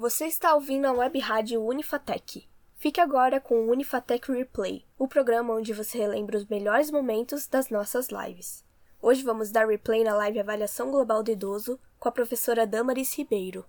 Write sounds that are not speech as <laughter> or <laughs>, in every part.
Você está ouvindo a web rádio Unifatec. Fique agora com o Unifatec Replay, o programa onde você relembra os melhores momentos das nossas lives. Hoje vamos dar replay na live Avaliação Global do Idoso com a professora Damaris Ribeiro.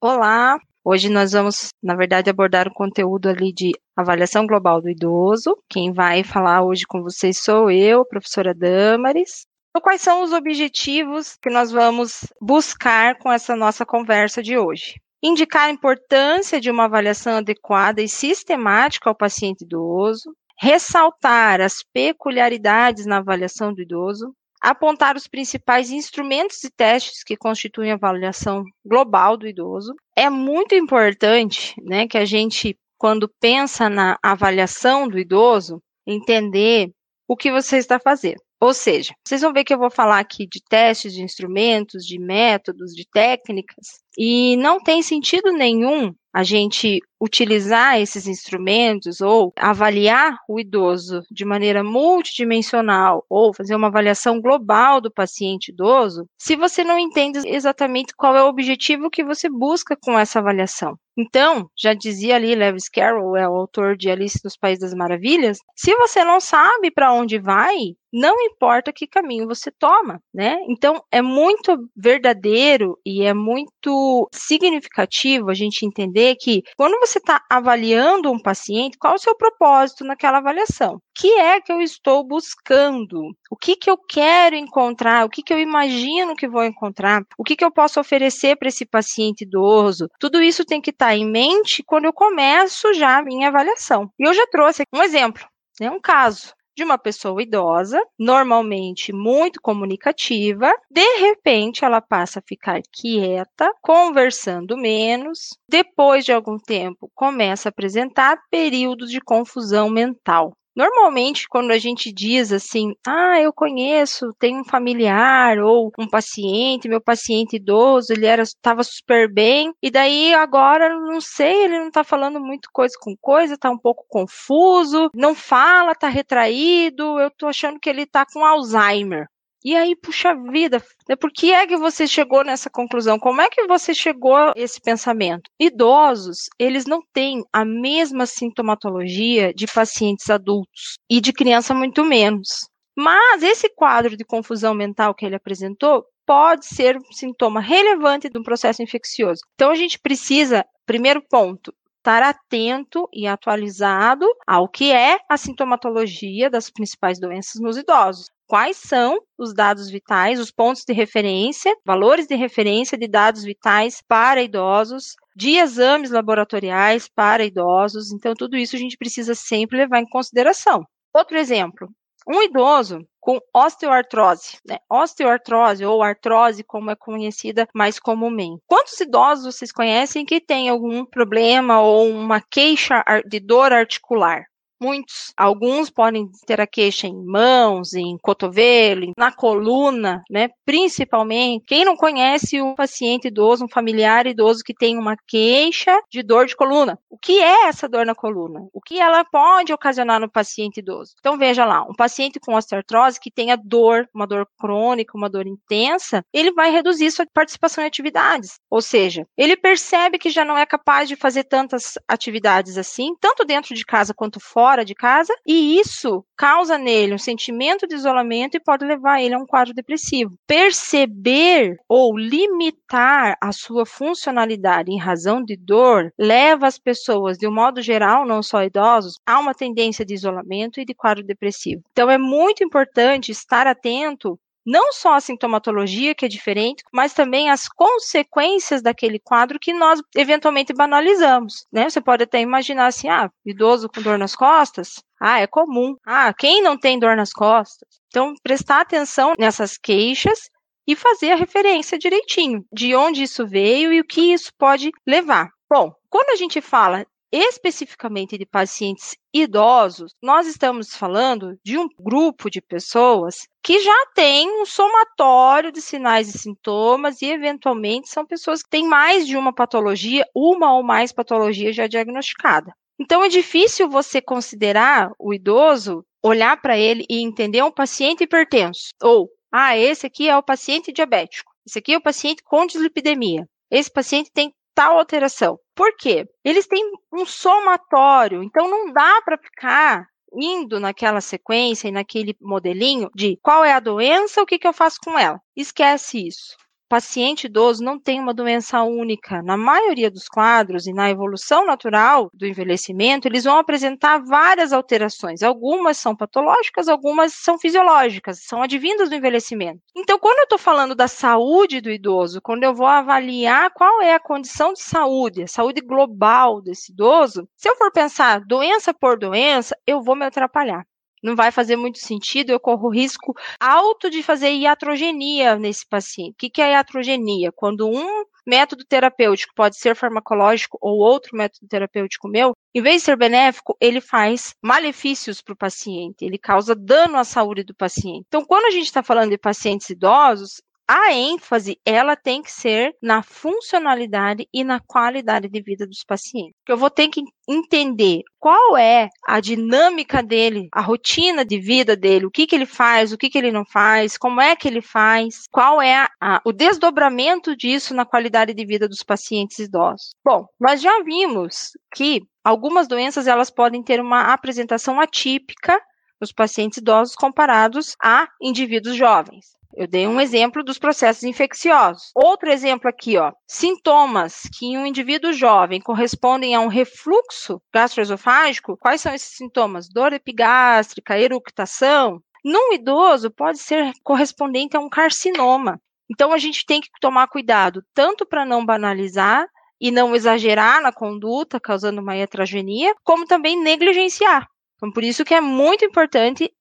Olá! Hoje nós vamos, na verdade, abordar o conteúdo ali de avaliação global do idoso. Quem vai falar hoje com vocês sou eu, professora Damaris. Então, quais são os objetivos que nós vamos buscar com essa nossa conversa de hoje? Indicar a importância de uma avaliação adequada e sistemática ao paciente idoso, ressaltar as peculiaridades na avaliação do idoso, apontar os principais instrumentos e testes que constituem a avaliação global do idoso. É muito importante, né, que a gente, quando pensa na avaliação do idoso, entender o que você está fazendo. Ou seja, vocês vão ver que eu vou falar aqui de testes, de instrumentos, de métodos, de técnicas, e não tem sentido nenhum a gente utilizar esses instrumentos ou avaliar o idoso de maneira multidimensional ou fazer uma avaliação global do paciente idoso, se você não entende exatamente qual é o objetivo que você busca com essa avaliação. Então, já dizia ali Lewis Carroll, é o autor de Alice nos Países das Maravilhas, se você não sabe para onde vai, não importa que caminho você toma, né? Então, é muito verdadeiro e é muito significativo a gente entender que quando você está avaliando um paciente, qual é o seu propósito naquela avaliação? O que é que eu estou buscando? O que, que eu quero encontrar? O que, que eu imagino que vou encontrar? O que, que eu posso oferecer para esse paciente idoso? Tudo isso tem que estar tá em mente quando eu começo já a minha avaliação. E eu já trouxe um exemplo, né, um caso de uma pessoa idosa, normalmente muito comunicativa, de repente ela passa a ficar quieta, conversando menos, depois de algum tempo começa a apresentar períodos de confusão mental. Normalmente, quando a gente diz assim, ah, eu conheço, tenho um familiar ou um paciente, meu paciente idoso, ele era estava super bem, e daí agora não sei, ele não está falando muito coisa com coisa, está um pouco confuso, não fala, está retraído, eu estou achando que ele está com Alzheimer. E aí, puxa vida, né, por que é que você chegou nessa conclusão? Como é que você chegou a esse pensamento? Idosos, eles não têm a mesma sintomatologia de pacientes adultos e de criança muito menos. Mas esse quadro de confusão mental que ele apresentou pode ser um sintoma relevante de um processo infeccioso. Então a gente precisa, primeiro ponto, estar atento e atualizado ao que é a sintomatologia das principais doenças nos idosos quais são os dados vitais, os pontos de referência, valores de referência de dados vitais para idosos, de exames laboratoriais para idosos. Então, tudo isso a gente precisa sempre levar em consideração. Outro exemplo, um idoso com osteoartrose, né? Osteoartrose ou artrose, como é conhecida mais comumente. Quantos idosos vocês conhecem que têm algum problema ou uma queixa de dor articular? Muitos, alguns podem ter a queixa em mãos, em cotovelo, na coluna, né? Principalmente, quem não conhece um paciente idoso, um familiar idoso que tem uma queixa de dor de coluna? O que é essa dor na coluna? O que ela pode ocasionar no paciente idoso? Então veja lá, um paciente com osteoartrose que tenha dor, uma dor crônica, uma dor intensa, ele vai reduzir sua participação em atividades. Ou seja, ele percebe que já não é capaz de fazer tantas atividades assim, tanto dentro de casa quanto fora fora de casa, e isso causa nele um sentimento de isolamento e pode levar ele a um quadro depressivo. Perceber ou limitar a sua funcionalidade em razão de dor leva as pessoas, de um modo geral, não só idosos, a uma tendência de isolamento e de quadro depressivo. Então é muito importante estar atento não só a sintomatologia, que é diferente, mas também as consequências daquele quadro que nós eventualmente banalizamos, né? Você pode até imaginar assim, ah, idoso com dor nas costas, ah, é comum. Ah, quem não tem dor nas costas? Então, prestar atenção nessas queixas e fazer a referência direitinho de onde isso veio e o que isso pode levar. Bom, quando a gente fala especificamente de pacientes idosos, nós estamos falando de um grupo de pessoas que já tem um somatório de sinais e sintomas e, eventualmente, são pessoas que têm mais de uma patologia, uma ou mais patologias já diagnosticada. Então, é difícil você considerar o idoso, olhar para ele e entender um paciente hipertenso, ou, ah, esse aqui é o paciente diabético. Esse aqui é o paciente com dislipidemia. Esse paciente tem tal alteração. Por quê? Eles têm um somatório, então não dá para ficar indo naquela sequência e naquele modelinho de qual é a doença, o que, que eu faço com ela. Esquece isso paciente idoso não tem uma doença única. Na maioria dos quadros e na evolução natural do envelhecimento, eles vão apresentar várias alterações. Algumas são patológicas, algumas são fisiológicas, são advindas do envelhecimento. Então, quando eu estou falando da saúde do idoso, quando eu vou avaliar qual é a condição de saúde, a saúde global desse idoso, se eu for pensar doença por doença, eu vou me atrapalhar não vai fazer muito sentido, eu corro risco alto de fazer iatrogenia nesse paciente. O que é iatrogenia? Quando um método terapêutico pode ser farmacológico ou outro método terapêutico meu, em vez de ser benéfico, ele faz malefícios para o paciente, ele causa dano à saúde do paciente. Então, quando a gente está falando de pacientes idosos, a ênfase ela tem que ser na funcionalidade e na qualidade de vida dos pacientes. Eu vou ter que entender qual é a dinâmica dele, a rotina de vida dele, o que, que ele faz, o que, que ele não faz, como é que ele faz, qual é a, o desdobramento disso na qualidade de vida dos pacientes idosos. Bom, nós já vimos que algumas doenças elas podem ter uma apresentação atípica nos pacientes idosos comparados a indivíduos jovens. Eu dei um exemplo dos processos infecciosos. Outro exemplo aqui, ó. Sintomas que em um indivíduo jovem correspondem a um refluxo gastroesofágico. Quais são esses sintomas? Dor epigástrica, eructação. Num idoso, pode ser correspondente a um carcinoma. Então, a gente tem que tomar cuidado, tanto para não banalizar e não exagerar na conduta, causando uma heterogenia, como também negligenciar. Então, por isso que é muito importante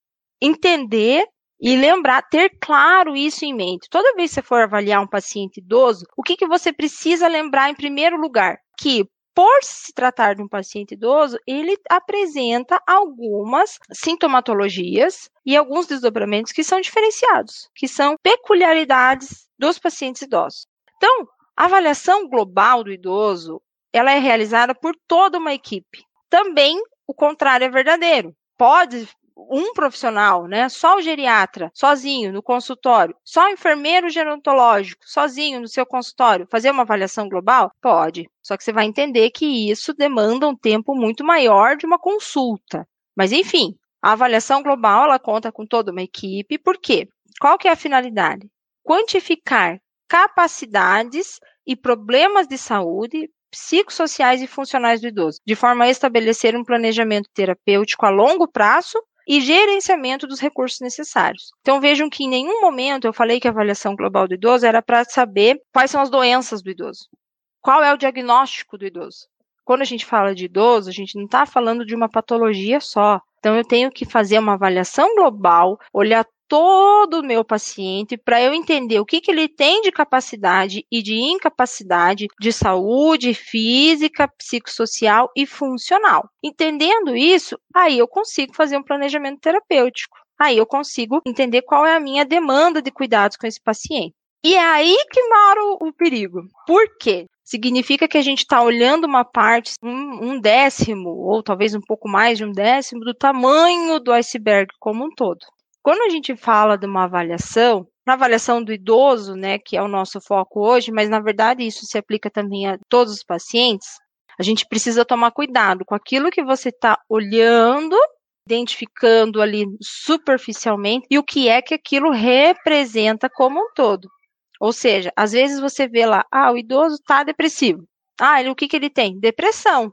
entender e lembrar, ter claro isso em mente. Toda vez que você for avaliar um paciente idoso, o que, que você precisa lembrar em primeiro lugar? Que por se tratar de um paciente idoso, ele apresenta algumas sintomatologias e alguns desdobramentos que são diferenciados, que são peculiaridades dos pacientes idosos. Então, a avaliação global do idoso, ela é realizada por toda uma equipe. Também o contrário é verdadeiro. Pode um profissional, né? Só o geriatra, sozinho no consultório, só o enfermeiro gerontológico, sozinho no seu consultório, fazer uma avaliação global? Pode. Só que você vai entender que isso demanda um tempo muito maior de uma consulta. Mas enfim, a avaliação global ela conta com toda uma equipe. Por quê? Qual que é a finalidade? Quantificar capacidades e problemas de saúde psicossociais e funcionais do idoso, de forma a estabelecer um planejamento terapêutico a longo prazo e gerenciamento dos recursos necessários. Então vejam que em nenhum momento eu falei que a avaliação global do idoso era para saber quais são as doenças do idoso. Qual é o diagnóstico do idoso? Quando a gente fala de idoso, a gente não está falando de uma patologia só. Então eu tenho que fazer uma avaliação global, olhar todo o meu paciente para eu entender o que, que ele tem de capacidade e de incapacidade de saúde física, psicossocial e funcional. Entendendo isso, aí eu consigo fazer um planejamento terapêutico. Aí eu consigo entender qual é a minha demanda de cuidados com esse paciente. E é aí que mora o perigo. Por quê? significa que a gente está olhando uma parte, um, um, décimo, ou talvez um pouco mais de um décimo, do tamanho do iceberg como um todo. Quando a gente fala de uma avaliação, na avaliação do idoso, né, que é o nosso foco hoje, mas na verdade isso se aplica também a todos os pacientes, a gente precisa tomar cuidado com aquilo que você está olhando, identificando ali superficialmente e o que é que aquilo representa como um todo. Ou seja, às vezes você vê lá, ah, o idoso está depressivo. Ah, ele, o que, que ele tem? Depressão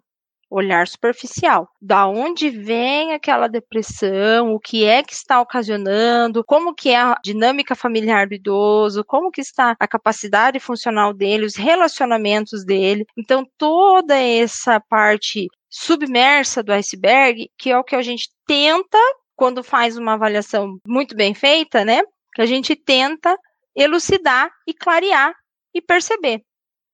olhar superficial. Da onde vem aquela depressão, o que é que está ocasionando, como que é a dinâmica familiar do idoso, como que está a capacidade funcional dele, os relacionamentos dele. Então toda essa parte submersa do iceberg, que é o que a gente tenta quando faz uma avaliação muito bem feita, né? Que a gente tenta elucidar e clarear e perceber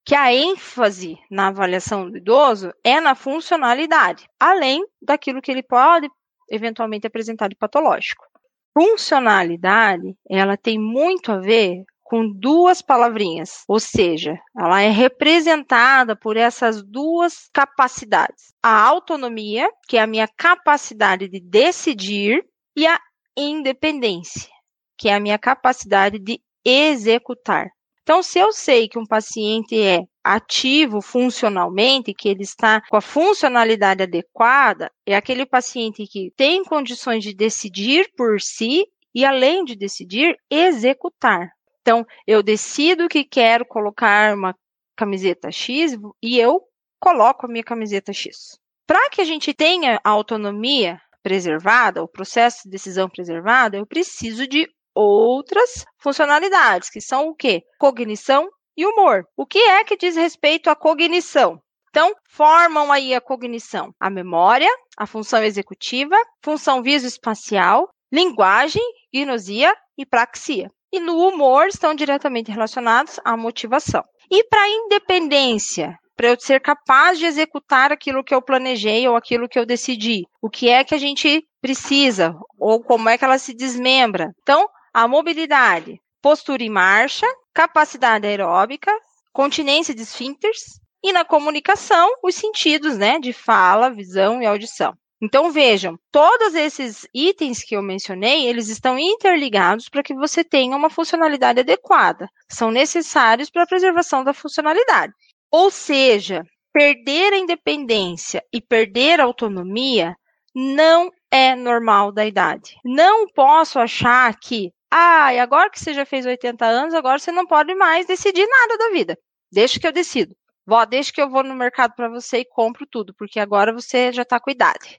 que a ênfase na avaliação do idoso é na funcionalidade, além daquilo que ele pode eventualmente apresentar de patológico. Funcionalidade, ela tem muito a ver com duas palavrinhas, ou seja, ela é representada por essas duas capacidades: a autonomia, que é a minha capacidade de decidir, e a independência, que é a minha capacidade de executar. Então, se eu sei que um paciente é ativo funcionalmente, que ele está com a funcionalidade adequada, é aquele paciente que tem condições de decidir por si e, além de decidir, executar. Então, eu decido que quero colocar uma camiseta X e eu coloco a minha camiseta X. Para que a gente tenha a autonomia preservada, o processo de decisão preservado, eu preciso de outras funcionalidades, que são o quê? Cognição e humor. O que é que diz respeito à cognição? Então, formam aí a cognição, a memória, a função executiva, função visoespacial, linguagem, gnosia e praxia. E no humor estão diretamente relacionados à motivação. E para a independência, para eu ser capaz de executar aquilo que eu planejei ou aquilo que eu decidi, o que é que a gente precisa ou como é que ela se desmembra. Então, a mobilidade, postura em marcha, capacidade aeróbica, continência de esfíncteres e na comunicação, os sentidos, né, de fala, visão e audição. Então vejam, todos esses itens que eu mencionei, eles estão interligados para que você tenha uma funcionalidade adequada. São necessários para a preservação da funcionalidade. Ou seja, perder a independência e perder a autonomia não é normal da idade. Não posso achar que, ah, e agora que você já fez 80 anos, agora você não pode mais decidir nada da vida. Deixa que eu decido. Vó, deixa que eu vou no mercado para você e compro tudo, porque agora você já está com idade.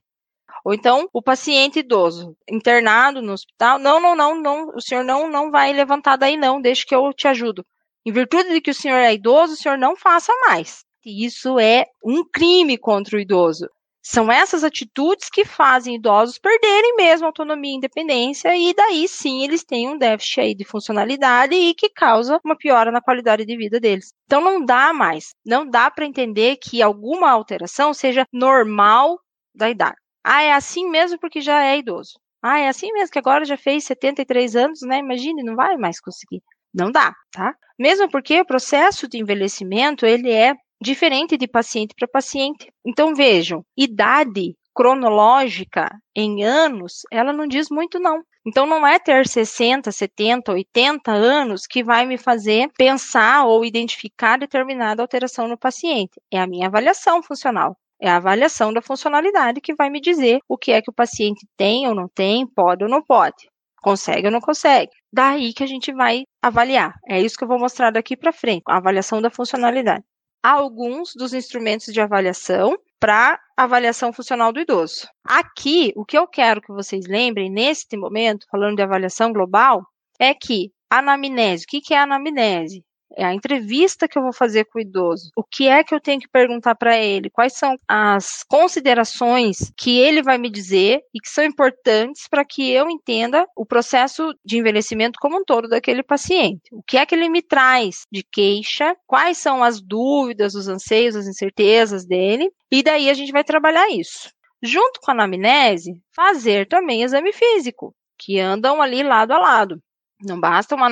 Ou então, o paciente idoso internado no hospital, não, não, não, não, o senhor não, não vai levantar daí não, deixa que eu te ajudo. Em virtude de que o senhor é idoso, o senhor não faça mais. E isso é um crime contra o idoso. São essas atitudes que fazem idosos perderem mesmo autonomia e independência, e daí sim eles têm um déficit aí de funcionalidade e que causa uma piora na qualidade de vida deles. Então não dá mais, não dá para entender que alguma alteração seja normal da idade. Ah, é assim mesmo porque já é idoso. Ah, é assim mesmo que agora já fez 73 anos, né? Imagine, não vai mais conseguir. Não dá, tá? Mesmo porque o processo de envelhecimento, ele é diferente de paciente para paciente. Então vejam, idade cronológica em anos, ela não diz muito não. Então não é ter 60, 70, 80 anos que vai me fazer pensar ou identificar determinada alteração no paciente. É a minha avaliação funcional. É a avaliação da funcionalidade que vai me dizer o que é que o paciente tem ou não tem, pode ou não pode, consegue ou não consegue. Daí que a gente vai avaliar. É isso que eu vou mostrar daqui para frente, a avaliação da funcionalidade alguns dos instrumentos de avaliação para avaliação funcional do idoso. Aqui, o que eu quero que vocês lembrem neste momento, falando de avaliação global, é que anamnese, o que é anamnese? É a entrevista que eu vou fazer com o idoso. O que é que eu tenho que perguntar para ele? Quais são as considerações que ele vai me dizer e que são importantes para que eu entenda o processo de envelhecimento como um todo daquele paciente? O que é que ele me traz de queixa? Quais são as dúvidas, os anseios, as incertezas dele? E daí a gente vai trabalhar isso. Junto com a anamnese, fazer também exame físico, que andam ali lado a lado. Não basta uma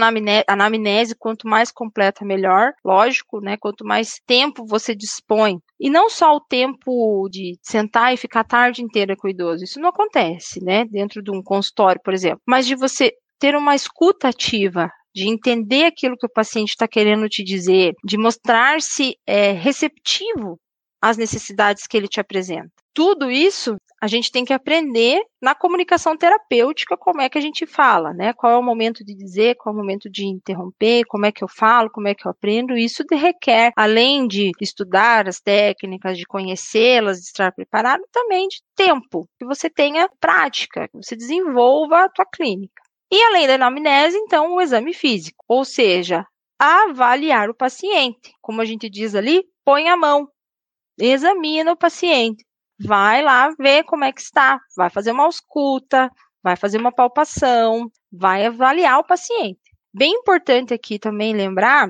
anamnese, quanto mais completa, melhor. Lógico, né? Quanto mais tempo você dispõe. E não só o tempo de sentar e ficar a tarde inteira com o idoso. Isso não acontece, né? Dentro de um consultório, por exemplo. Mas de você ter uma escuta ativa, de entender aquilo que o paciente está querendo te dizer, de mostrar-se é, receptivo às necessidades que ele te apresenta. Tudo isso a gente tem que aprender na comunicação terapêutica como é que a gente fala, né? Qual é o momento de dizer, qual é o momento de interromper, como é que eu falo, como é que eu aprendo. Isso requer, além de estudar as técnicas, de conhecê-las, de estar preparado, também de tempo, que você tenha prática, que você desenvolva a tua clínica. E além da anamnese, então, o exame físico, ou seja, avaliar o paciente. Como a gente diz ali, põe a mão, examina o paciente vai lá ver como é que está, vai fazer uma ausculta, vai fazer uma palpação, vai avaliar o paciente. Bem importante aqui também lembrar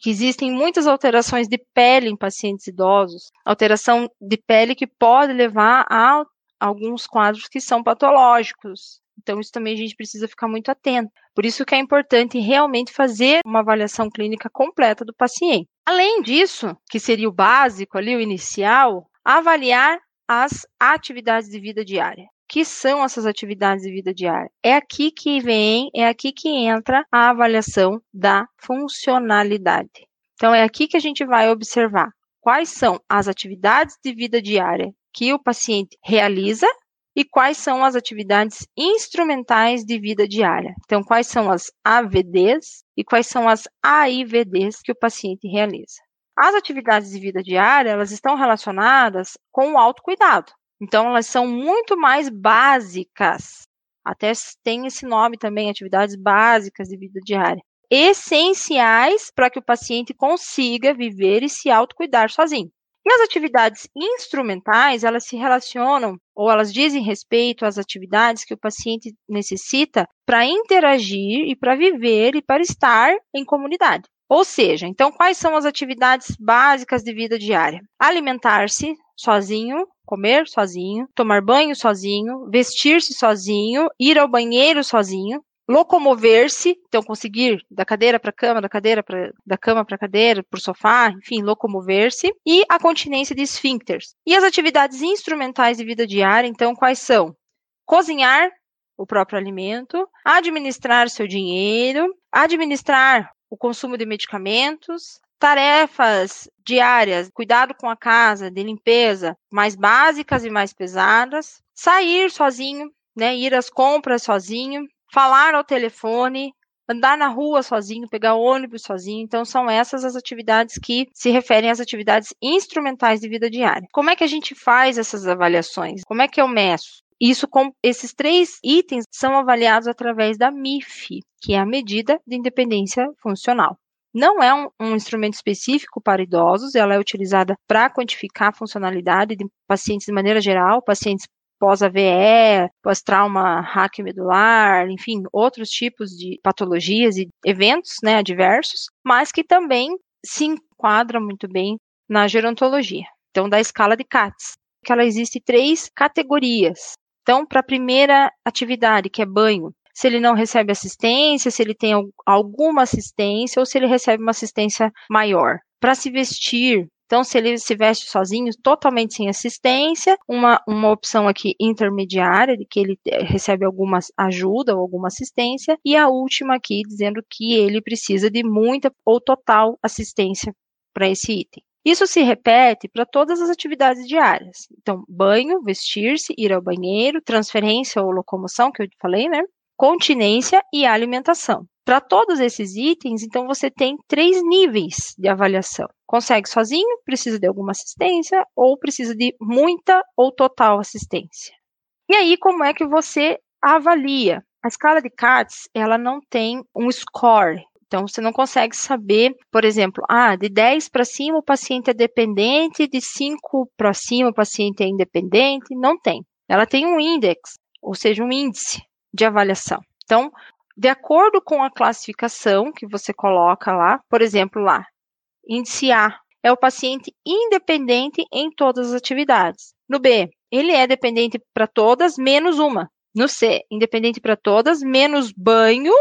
que existem muitas alterações de pele em pacientes idosos, alteração de pele que pode levar a alguns quadros que são patológicos. Então, isso também a gente precisa ficar muito atento. Por isso que é importante realmente fazer uma avaliação clínica completa do paciente. Além disso, que seria o básico ali, o inicial, avaliar as atividades de vida diária. Que são essas atividades de vida diária? É aqui que vem, é aqui que entra a avaliação da funcionalidade. Então, é aqui que a gente vai observar quais são as atividades de vida diária que o paciente realiza e quais são as atividades instrumentais de vida diária. Então, quais são as AVDs e quais são as AIVDs que o paciente realiza. As atividades de vida diária, elas estão relacionadas com o autocuidado. Então, elas são muito mais básicas. Até tem esse nome também, atividades básicas de vida diária. Essenciais para que o paciente consiga viver e se autocuidar sozinho. E as atividades instrumentais, elas se relacionam ou elas dizem respeito às atividades que o paciente necessita para interagir e para viver e para estar em comunidade. Ou seja, então quais são as atividades básicas de vida diária? Alimentar-se sozinho, comer sozinho, tomar banho sozinho, vestir-se sozinho, ir ao banheiro sozinho, locomover-se, então conseguir da cadeira para a cama, da cadeira para da cama para a cadeira, para o sofá, enfim, locomover-se, e a continência de esfíncteres. E as atividades instrumentais de vida diária, então, quais são? Cozinhar o próprio alimento, administrar seu dinheiro, administrar o consumo de medicamentos, tarefas diárias, cuidado com a casa, de limpeza, mais básicas e mais pesadas, sair sozinho, né, ir às compras sozinho, falar ao telefone, andar na rua sozinho, pegar ônibus sozinho. Então, são essas as atividades que se referem às atividades instrumentais de vida diária. Como é que a gente faz essas avaliações? Como é que eu meço? Isso com esses três itens são avaliados através da MIF, que é a medida de independência funcional. Não é um, um, instrumento específico para idosos, ela é utilizada para quantificar a funcionalidade de pacientes de maneira geral, pacientes pós-AVE, pós-trauma hack medular, enfim, outros tipos de patologias e eventos né, adversos, mas que também se enquadra muito bem na gerontologia. Então, da escala de CATS, que ela existe três categorias. Então, para a primeira atividade, que é banho, se ele não recebe assistência, se ele tem alguma assistência ou se ele recebe uma assistência maior. Para se vestir, então, se ele se veste sozinho, totalmente sem assistência, uma, uma opção aqui intermediária, de que ele eh, recebe alguma ajuda ou alguma assistência, e a última aqui dizendo que ele precisa de muita ou total assistência para esse item. Isso se repete para todas as atividades diárias. Então, banho, vestir-se, ir ao banheiro, transferência ou locomoção, que eu falei, né? Continência e alimentação. Para todos esses itens, então você tem três níveis de avaliação. Consegue sozinho, precisa de alguma assistência, ou precisa de muita ou total assistência. E aí, como é que você avalia? A escala de CATS, ela não tem um score, então, você não consegue saber, por exemplo, ah, de 10 para cima o paciente é dependente, de 5 para cima o paciente é independente. Não tem. Ela tem um index, ou seja, um índice de avaliação. Então, de acordo com a classificação que você coloca lá, por exemplo, lá, índice A é o paciente independente em todas as atividades. No B, ele é dependente para todas, menos uma. No C, independente para todas, menos banho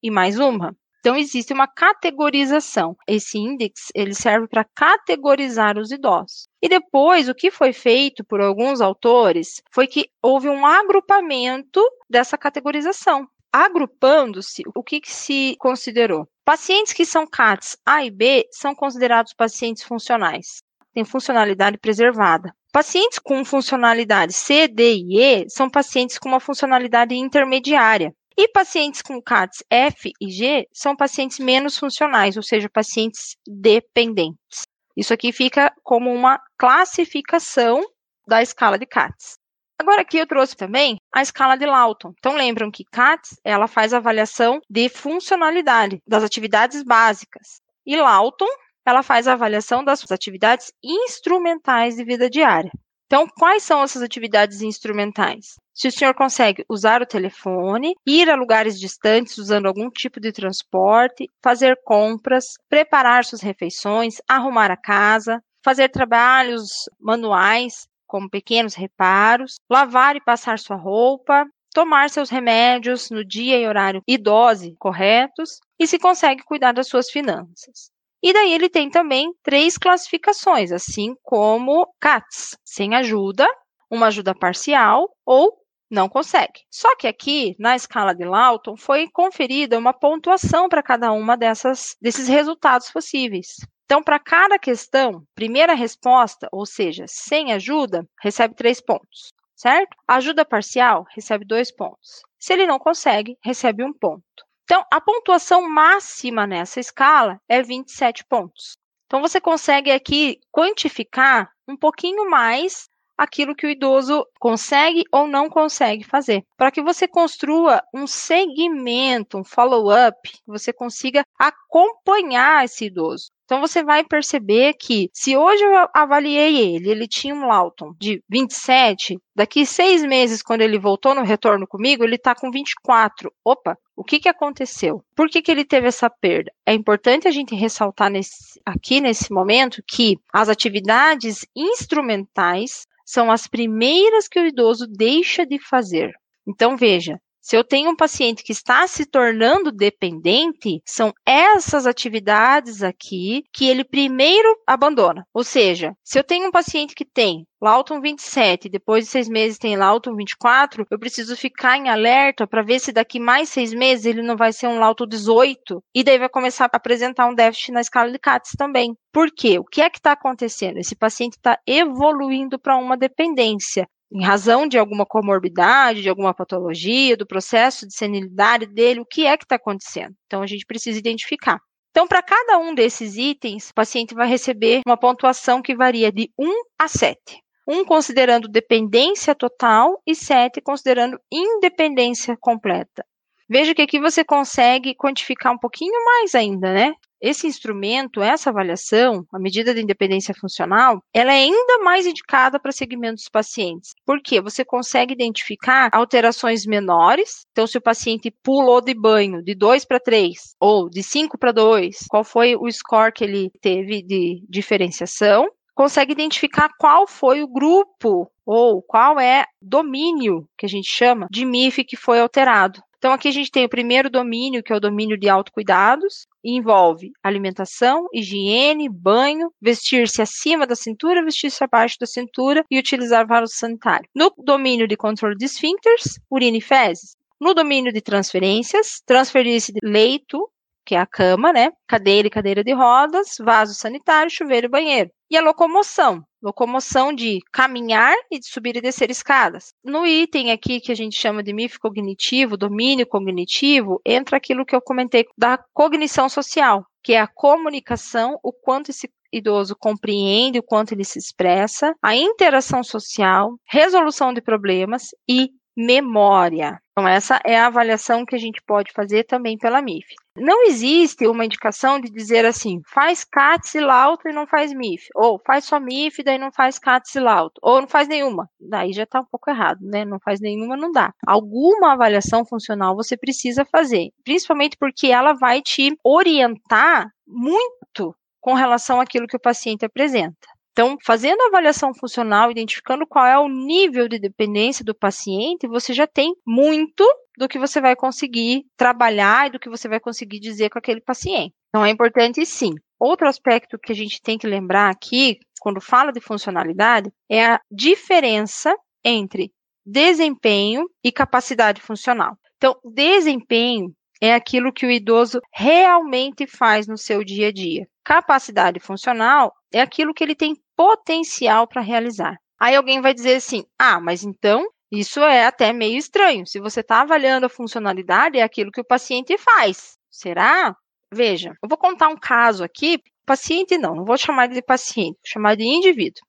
e mais uma. Então existe uma categorização. Esse índice ele serve para categorizar os idosos. E depois o que foi feito por alguns autores foi que houve um agrupamento dessa categorização agrupando-se, o que, que se considerou? Pacientes que são CATs A e B são considerados pacientes funcionais, têm funcionalidade preservada. Pacientes com funcionalidade C, D e E são pacientes com uma funcionalidade intermediária. E pacientes com CATs F e G são pacientes menos funcionais, ou seja, pacientes dependentes. Isso aqui fica como uma classificação da escala de CATs. Agora aqui eu trouxe também a escala de Lawton. Então lembram que CATS ela faz avaliação de funcionalidade das atividades básicas e Lawton ela faz a avaliação das atividades instrumentais de vida diária. Então, quais são essas atividades instrumentais? Se o senhor consegue usar o telefone, ir a lugares distantes usando algum tipo de transporte, fazer compras, preparar suas refeições, arrumar a casa, fazer trabalhos manuais, como pequenos reparos, lavar e passar sua roupa, tomar seus remédios no dia e horário e dose corretos e se consegue cuidar das suas finanças. E daí ele tem também três classificações, assim como CATS, sem ajuda, uma ajuda parcial ou Não consegue. Só que aqui, na escala de Lawton, foi conferida uma pontuação para cada uma dessas, desses resultados possíveis. Então, para cada questão, primeira resposta, ou seja, sem ajuda, recebe três pontos, certo? Ajuda parcial, recebe dois pontos. Se ele não consegue, recebe um ponto. Então, a pontuação máxima nessa escala é 27 pontos. Então, você consegue aqui quantificar um pouquinho mais aquilo que o idoso consegue ou não consegue fazer, para que você construa um segmento, um follow-up, você consiga acompanhar esse idoso. Então você vai perceber que se hoje eu avaliei ele, ele tinha um Lawton de 27, daqui seis meses, quando ele voltou no retorno comigo, ele está com 24. Opa, o que, que aconteceu? Por que, que ele teve essa perda? É importante a gente ressaltar nesse, aqui nesse momento que as atividades instrumentais são as primeiras que o idoso deixa de fazer. Então, veja, se eu tenho um paciente que está se tornando dependente, são essas atividades aqui que ele primeiro abandona. Ou seja, se eu tenho um paciente que tem Lawton 27, depois de seis meses tem Lawton 24, eu preciso ficar em alerta para ver se daqui mais seis meses ele não vai ser um Lawton 18 e daí vai começar a apresentar um déficit na escala de CATS também. Por quê? O que é que está acontecendo? Esse paciente está evoluindo para uma dependência em razão de alguma comorbidade, de alguma patologia, do processo de senilidade dele, o que é que está acontecendo. Então, a gente precisa identificar. Então, para cada um desses itens, o paciente vai receber uma pontuação que varia de 1 a 7. 1 considerando dependência total e 7 considerando independência completa. Veja que aqui você consegue quantificar um pouquinho mais ainda, né? Esse instrumento, essa avaliação, a medida de independência funcional, ela é ainda mais indicada para segmentos pacientes. Por quê? Você consegue identificar alterações menores. Então, se o paciente pulou de banho de 2 para 3 ou de 5 para 2, qual foi o score que ele teve de diferenciação? Consegue identificar qual foi o grupo ou qual é domínio que a gente chama de MIF que foi alterado. Então, aqui a gente tem o primeiro domínio, que é o domínio de autocuidados, envolve alimentação, higiene, banho, vestir-se acima da cintura, vestir-se abaixo da cintura e utilizar vaso sanitário. No domínio de controle de esfíncteres, urina e fezes. No domínio de transferências, transferir-se de leito, que é a cama, né? Cadeira e cadeira de rodas, vaso sanitário, chuveiro e banheiro. E a locomoção, locomoção de caminhar e de subir e descer escadas. No item aqui que a gente chama de MIF cognitivo, domínio cognitivo, entra aquilo que eu comentei da cognição social, que é a comunicação, o quanto esse idoso compreende, o quanto ele se expressa, a interação social, resolução de problemas e memória. Então, essa é a avaliação que a gente pode fazer também pela MIF. Não existe uma indicação de dizer assim, faz CATS e lauto e não faz MIF, ou faz só MIF e daí não faz CATS e lauto, ou não faz nenhuma. Daí já está um pouco errado, né? Não faz nenhuma, não dá. Alguma avaliação funcional você precisa fazer, principalmente porque ela vai te orientar muito com relação àquilo que o paciente apresenta. Então, fazendo a avaliação funcional, identificando qual é o nível de dependência do paciente, você já tem muito do que você vai conseguir trabalhar e do que você vai conseguir dizer com aquele paciente. Então, é importante sim. Outro aspecto que a gente tem que lembrar aqui, quando fala de funcionalidade, é a diferença entre desempenho e capacidade funcional. Então, desempenho é aquilo que o idoso realmente faz no seu dia a dia. Capacidade funcional é aquilo que ele tem potencial para realizar. Aí alguém vai dizer assim: ah, mas então isso é até meio estranho. Se você está avaliando a funcionalidade, é aquilo que o paciente faz. Será? Veja, eu vou contar um caso aqui. Paciente não, não vou chamar de paciente, vou chamar de indivíduo.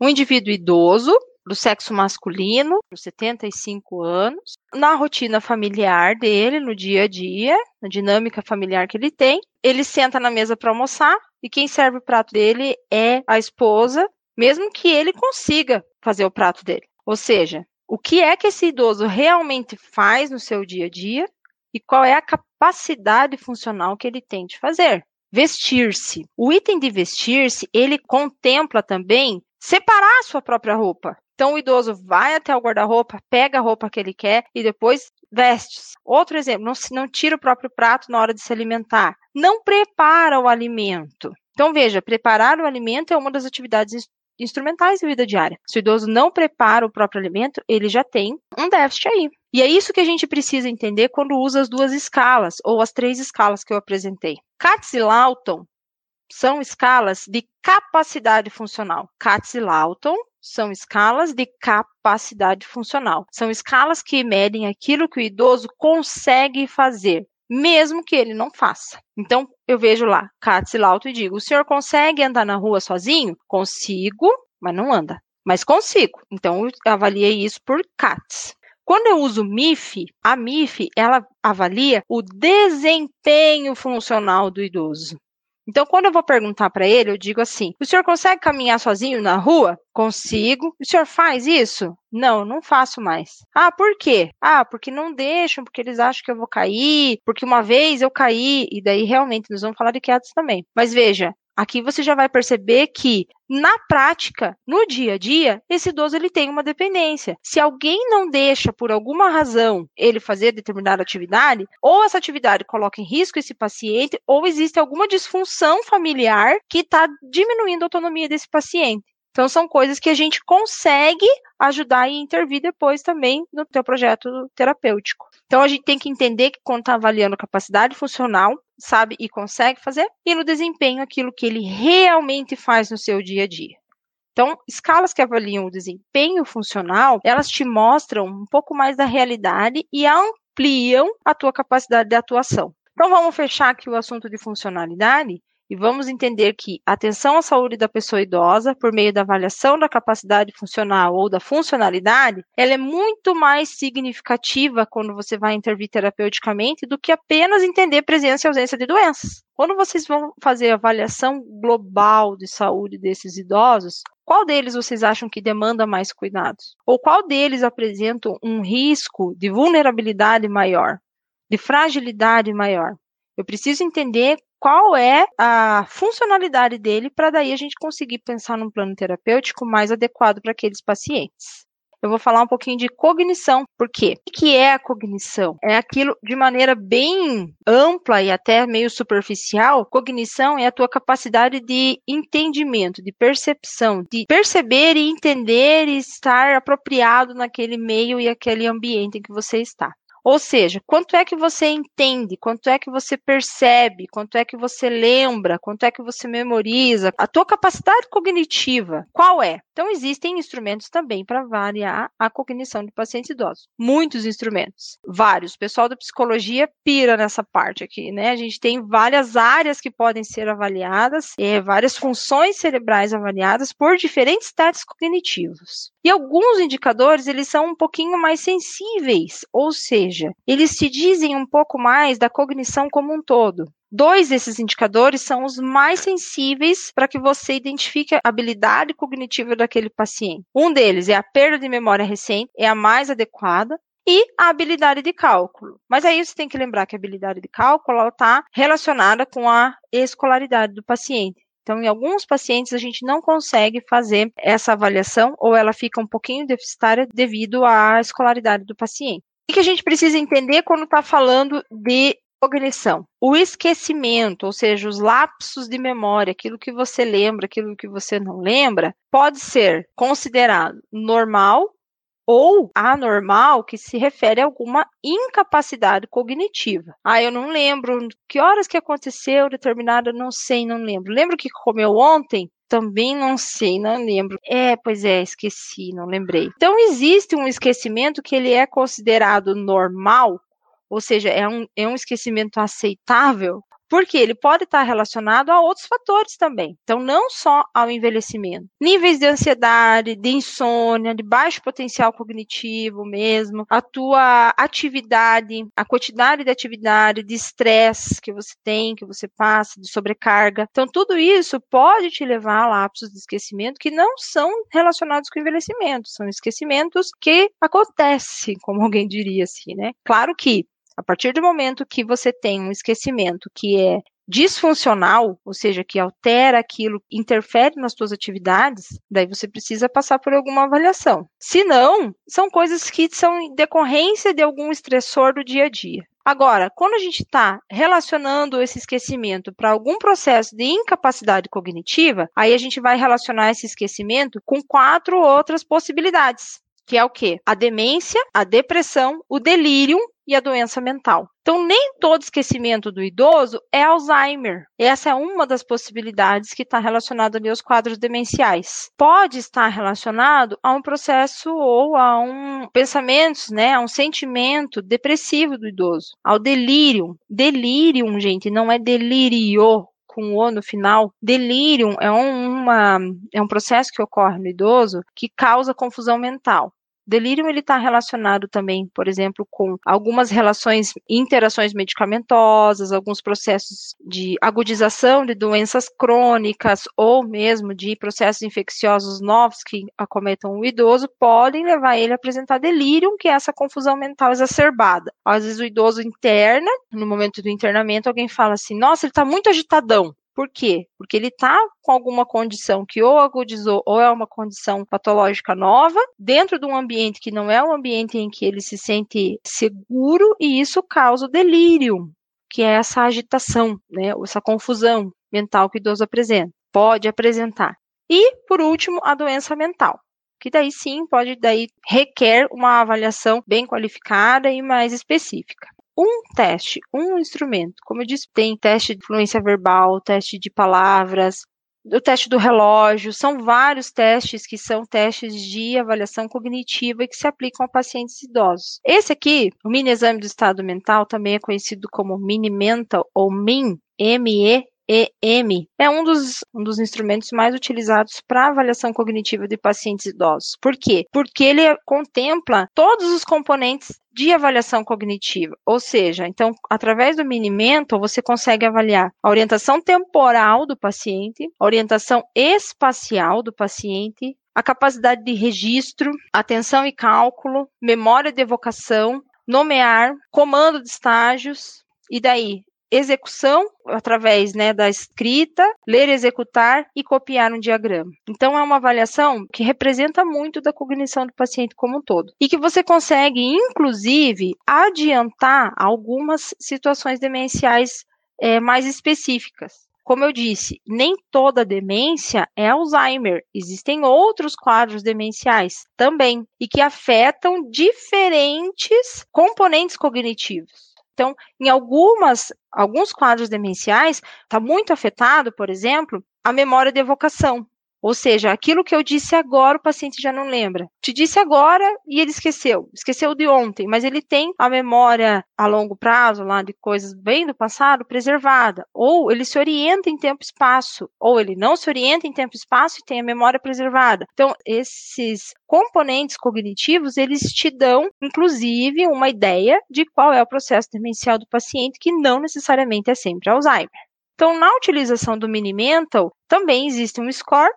Um indivíduo idoso do sexo masculino, dos 75 anos, na rotina familiar dele, no dia a dia, na dinâmica familiar que ele tem. Ele senta na mesa para almoçar e quem serve o prato dele é a esposa, mesmo que ele consiga fazer o prato dele. Ou seja, o que é que esse idoso realmente faz no seu dia a dia e qual é a capacidade funcional que ele tem de fazer. Vestir-se. O item de vestir-se, ele contempla também separar a sua própria roupa. Então, o idoso vai até o guarda-roupa, pega a roupa que ele quer e depois veste-se. Outro exemplo, não, não tira o próprio prato na hora de se alimentar. Não prepara o alimento. Então, veja, preparar o alimento é uma das atividades instrumentais de vida diária. Se o idoso não prepara o próprio alimento, ele já tem um déficit aí. E é isso que a gente precisa entender quando usa as duas escalas, ou as três escalas que eu apresentei. Katz e Lawton são escalas de capacidade funcional. Katz e Lawton são escalas de capacidade funcional. São escalas que medem aquilo que o idoso consegue fazer, mesmo que ele não faça. Então, eu vejo lá, Katz Lawton e digo: o senhor consegue andar na rua sozinho? Consigo, mas não anda. Mas consigo. Então, eu avaliei isso por Katz. Quando eu uso MIF, a MIF ela avalia o desempenho funcional do idoso. Então, quando eu vou perguntar para ele, eu digo assim: o senhor consegue caminhar sozinho na rua? Consigo. O senhor faz isso? Não, não faço mais. Ah, por quê? Ah, porque não deixam, porque eles acham que eu vou cair, porque uma vez eu caí, e daí realmente nós vamos falar de quedas também. Mas veja, Aqui você já vai perceber que na prática, no dia a dia, esse idoso ele tem uma dependência. Se alguém não deixa por alguma razão ele fazer determinada atividade, ou essa atividade coloca em risco esse paciente, ou existe alguma disfunção familiar que está diminuindo a autonomia desse paciente. Então, são coisas que a gente consegue ajudar e intervir depois também no teu projeto terapêutico. Então, a gente tem que entender que quando está avaliando capacidade funcional, sabe e consegue fazer, e no desempenho, aquilo que ele realmente faz no seu dia a dia. Então, escalas que avaliam o desempenho funcional, elas te mostram um pouco mais da realidade e ampliam a tua capacidade de atuação. Então, vamos fechar aqui o assunto de funcionalidade e vamos entender que atenção à saúde da pessoa idosa, por meio da avaliação da capacidade funcional ou da funcionalidade, ela é muito mais significativa quando você vai intervir terapeuticamente do que apenas entender presença e ausência de doenças. Quando vocês vão fazer avaliação global de saúde desses idosos, qual deles vocês acham que demanda mais cuidados? Ou qual deles apresenta um risco de vulnerabilidade maior, de fragilidade maior? Eu preciso entender qual é a funcionalidade dele para daí a gente conseguir pensar num plano terapêutico mais adequado para aqueles pacientes. Eu vou falar um pouquinho de cognição. Por quê? O que é a cognição? É aquilo de maneira bem ampla e até meio superficial. Cognição é a tua capacidade de entendimento, de percepção, de perceber e entender e estar apropriado naquele meio e aquele ambiente em que você está. Ou seja, quanto é que você entende, quanto é que você percebe, quanto é que você lembra, quanto é que você memoriza, a tua capacidade cognitiva, qual é? Então existem instrumentos também para variar a cognição de pacientes idosos. Muitos instrumentos, vários. O pessoal da psicologia pira nessa parte aqui, né? A gente tem várias áreas que podem ser avaliadas, é, várias funções cerebrais avaliadas por diferentes testes cognitivos. E alguns indicadores, eles são um pouquinho mais sensíveis, ou seja, seja, eles te dizem um pouco mais da cognição como um todo. Dois desses indicadores são os mais sensíveis para que você identifique a habilidade cognitiva daquele paciente. Um deles é a perda de memória recente, é a mais adequada, e a habilidade de cálculo. Mas aí você tem que lembrar que a habilidade de cálculo está relacionada com a escolaridade do paciente. Então, em alguns pacientes, a gente não consegue fazer essa avaliação ou ela fica um pouquinho deficitária devido à escolaridade do paciente. O que a gente precisa entender quando está falando de cognição? O esquecimento, ou seja, os lapsos de memória, aquilo que você lembra, aquilo que você não lembra, pode ser considerado normal ou anormal, que se refere a alguma incapacidade cognitiva. Ah, eu não lembro que horas que aconteceu determinada, não sei, não lembro. Lembro que comeu ontem? Também não sei, não lembro. É, pois é, esqueci, não lembrei. Então existe um esquecimento que ele é considerado normal, ou seja, é um, é um esquecimento aceitável, porque ele pode estar relacionado a outros fatores também. Então, não só ao envelhecimento. Níveis de ansiedade, de insônia, de baixo potencial cognitivo mesmo, a tua atividade, a quantidade de atividade, de estresse que você tem, que você passa, de sobrecarga. Então, tudo isso pode te levar a lapsos de esquecimento que não são relacionados com o envelhecimento, são esquecimentos que acontecem, como alguém diria assim, né? Claro que a partir do momento que você tem um esquecimento que é disfuncional, ou seja, que altera aquilo, interfere nas suas atividades, daí você precisa passar por alguma avaliação. Se não, são coisas que são decorrência de algum estressor do dia a dia. Agora, quando a gente está relacionando esse esquecimento para algum processo de incapacidade cognitiva, aí a gente vai relacionar esse esquecimento com quatro outras possibilidades que é o quê? A demência, a depressão, o delírio e a doença mental. Então, nem todo esquecimento do idoso é Alzheimer. Essa é uma das possibilidades que está relacionada aos quadros demenciais. Pode estar relacionado a um processo ou a um pensamentos, né, a um sentimento depressivo do idoso, ao delírio. Delírio, gente, não é delírio, com o no final, delírio é, uma, é um processo que ocorre no idoso que causa confusão mental. Delírio ele está relacionado também, por exemplo, com algumas relações, interações medicamentosas, alguns processos de agudização de doenças crônicas ou mesmo de processos infecciosos novos que acometam o idoso, podem levar ele a apresentar delírio, que é essa confusão mental exacerbada. Às vezes o idoso interna, no momento do internamento, alguém fala assim: nossa, ele está muito agitadão. Por quê? Porque ele está com alguma condição que ou agudizou ou é uma condição patológica nova, dentro de um ambiente que não é um ambiente em que ele se sente seguro, e isso causa o delírio, que é essa agitação, né, essa confusão mental que o idoso apresenta, pode apresentar. E, por último, a doença mental que daí sim pode daí requer uma avaliação bem qualificada e mais específica um teste, um instrumento. Como eu disse, tem teste de fluência verbal, teste de palavras, o teste do relógio, são vários testes que são testes de avaliação cognitiva e que se aplicam a pacientes idosos. Esse aqui, o mini exame do estado mental, também é conhecido como mini mental ou MIN, M-E EM é um dos, um dos instrumentos mais utilizados para avaliação cognitiva de pacientes idosos. Por quê? Porque ele contempla todos os componentes de avaliação cognitiva. Ou seja, então, através do Mini-Mental, você consegue avaliar a orientação temporal do paciente, a orientação espacial do paciente, a capacidade de registro, atenção e cálculo, memória de evocação, nomear, comando de estágios, e daí execução através né, da escrita, ler, executar e copiar um diagrama. Então é uma avaliação que representa muito da cognição do paciente como um todo e que você consegue inclusive adiantar algumas situações demenciais é, mais específicas. Como eu disse, nem toda demência é Alzheimer. Existem outros quadros demenciais também e que afetam diferentes componentes cognitivos. Então, em algumas, alguns quadros demenciais, está muito afetado, por exemplo, a memória de evocação. Ou seja, aquilo que eu disse agora, o paciente já não lembra. Te disse agora e ele esqueceu. Esqueceu de ontem, mas ele tem a memória a longo prazo, lá de coisas bem do passado, preservada. Ou ele se orienta em tempo e espaço, ou ele não se orienta em tempo e espaço e tem a memória preservada. Então, esses componentes cognitivos, eles te dão, inclusive, uma ideia de qual é o processo demencial do paciente, que não necessariamente é sempre Alzheimer. Então, na utilização do Mini Mental, também existe um score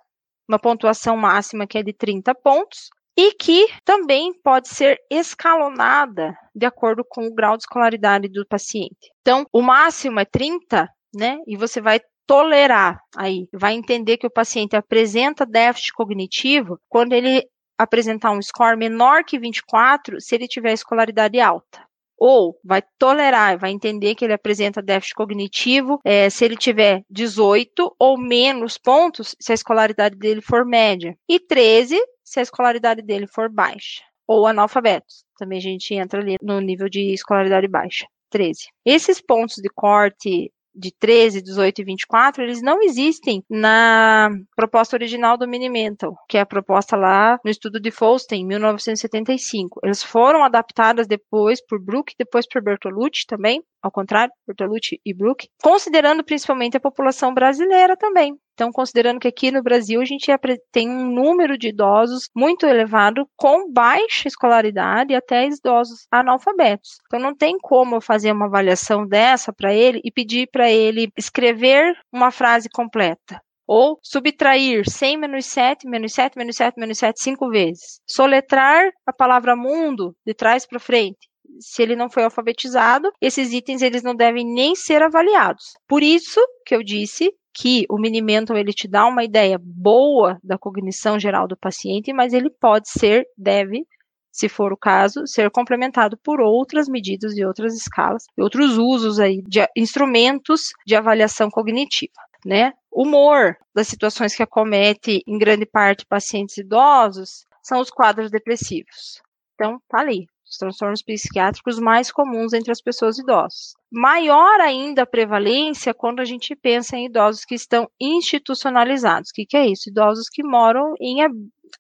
uma pontuação máxima que é de 30 pontos, e que também pode ser escalonada de acordo com o grau de escolaridade do paciente. Então, o máximo é 30, né? E você vai tolerar aí, vai entender que o paciente apresenta déficit cognitivo quando ele apresentar um score menor que 24 se ele tiver escolaridade alta ou vai tolerar, vai entender que ele apresenta déficit cognitivo é, se ele tiver 18 ou menos pontos se a escolaridade dele for média, e 13 se a escolaridade dele for baixa, ou analfabetos. Também a gente entra ali no nível de escolaridade baixa. 13. Esses pontos de corte de 13, 18 e 24, eles não existem na proposta original do Minimental, que é a proposta lá no estudo de Folstein, em 1975. Eles foram adaptadas depois por Brook, depois por Bertolucci também, ao contrário, Bertolucci e Brook, considerando principalmente a população brasileira também. Então, considerando que aqui no Brasil a gente tem um número de idosos muito elevado com baixa escolaridade e até idosos analfabetos. Então, não tem como eu fazer uma avaliação dessa para ele e pedir para ele escrever uma frase completa. Ou subtrair 100 menos 7, menos 7, menos 7, menos 7, cinco vezes. Soletrar a palavra mundo de trás para frente se ele não foi alfabetizado, esses itens eles não devem nem ser avaliados. Por isso que eu disse que o Minimental ele te dá uma ideia boa da cognição geral do paciente, mas ele pode ser, deve se for o caso, ser complementado por outras medidas e outras escalas, outros usos aí de instrumentos de avaliação cognitiva. Né? Humor das situações que acomete em grande parte pacientes idosos são os quadros depressivos. Então, tá ali, os transtornos psiquiátricos mais comuns entre as pessoas idosas. Maior ainda a prevalência quando a gente pensa em idosos que estão institucionalizados. O que, que é isso? Idosos que moram em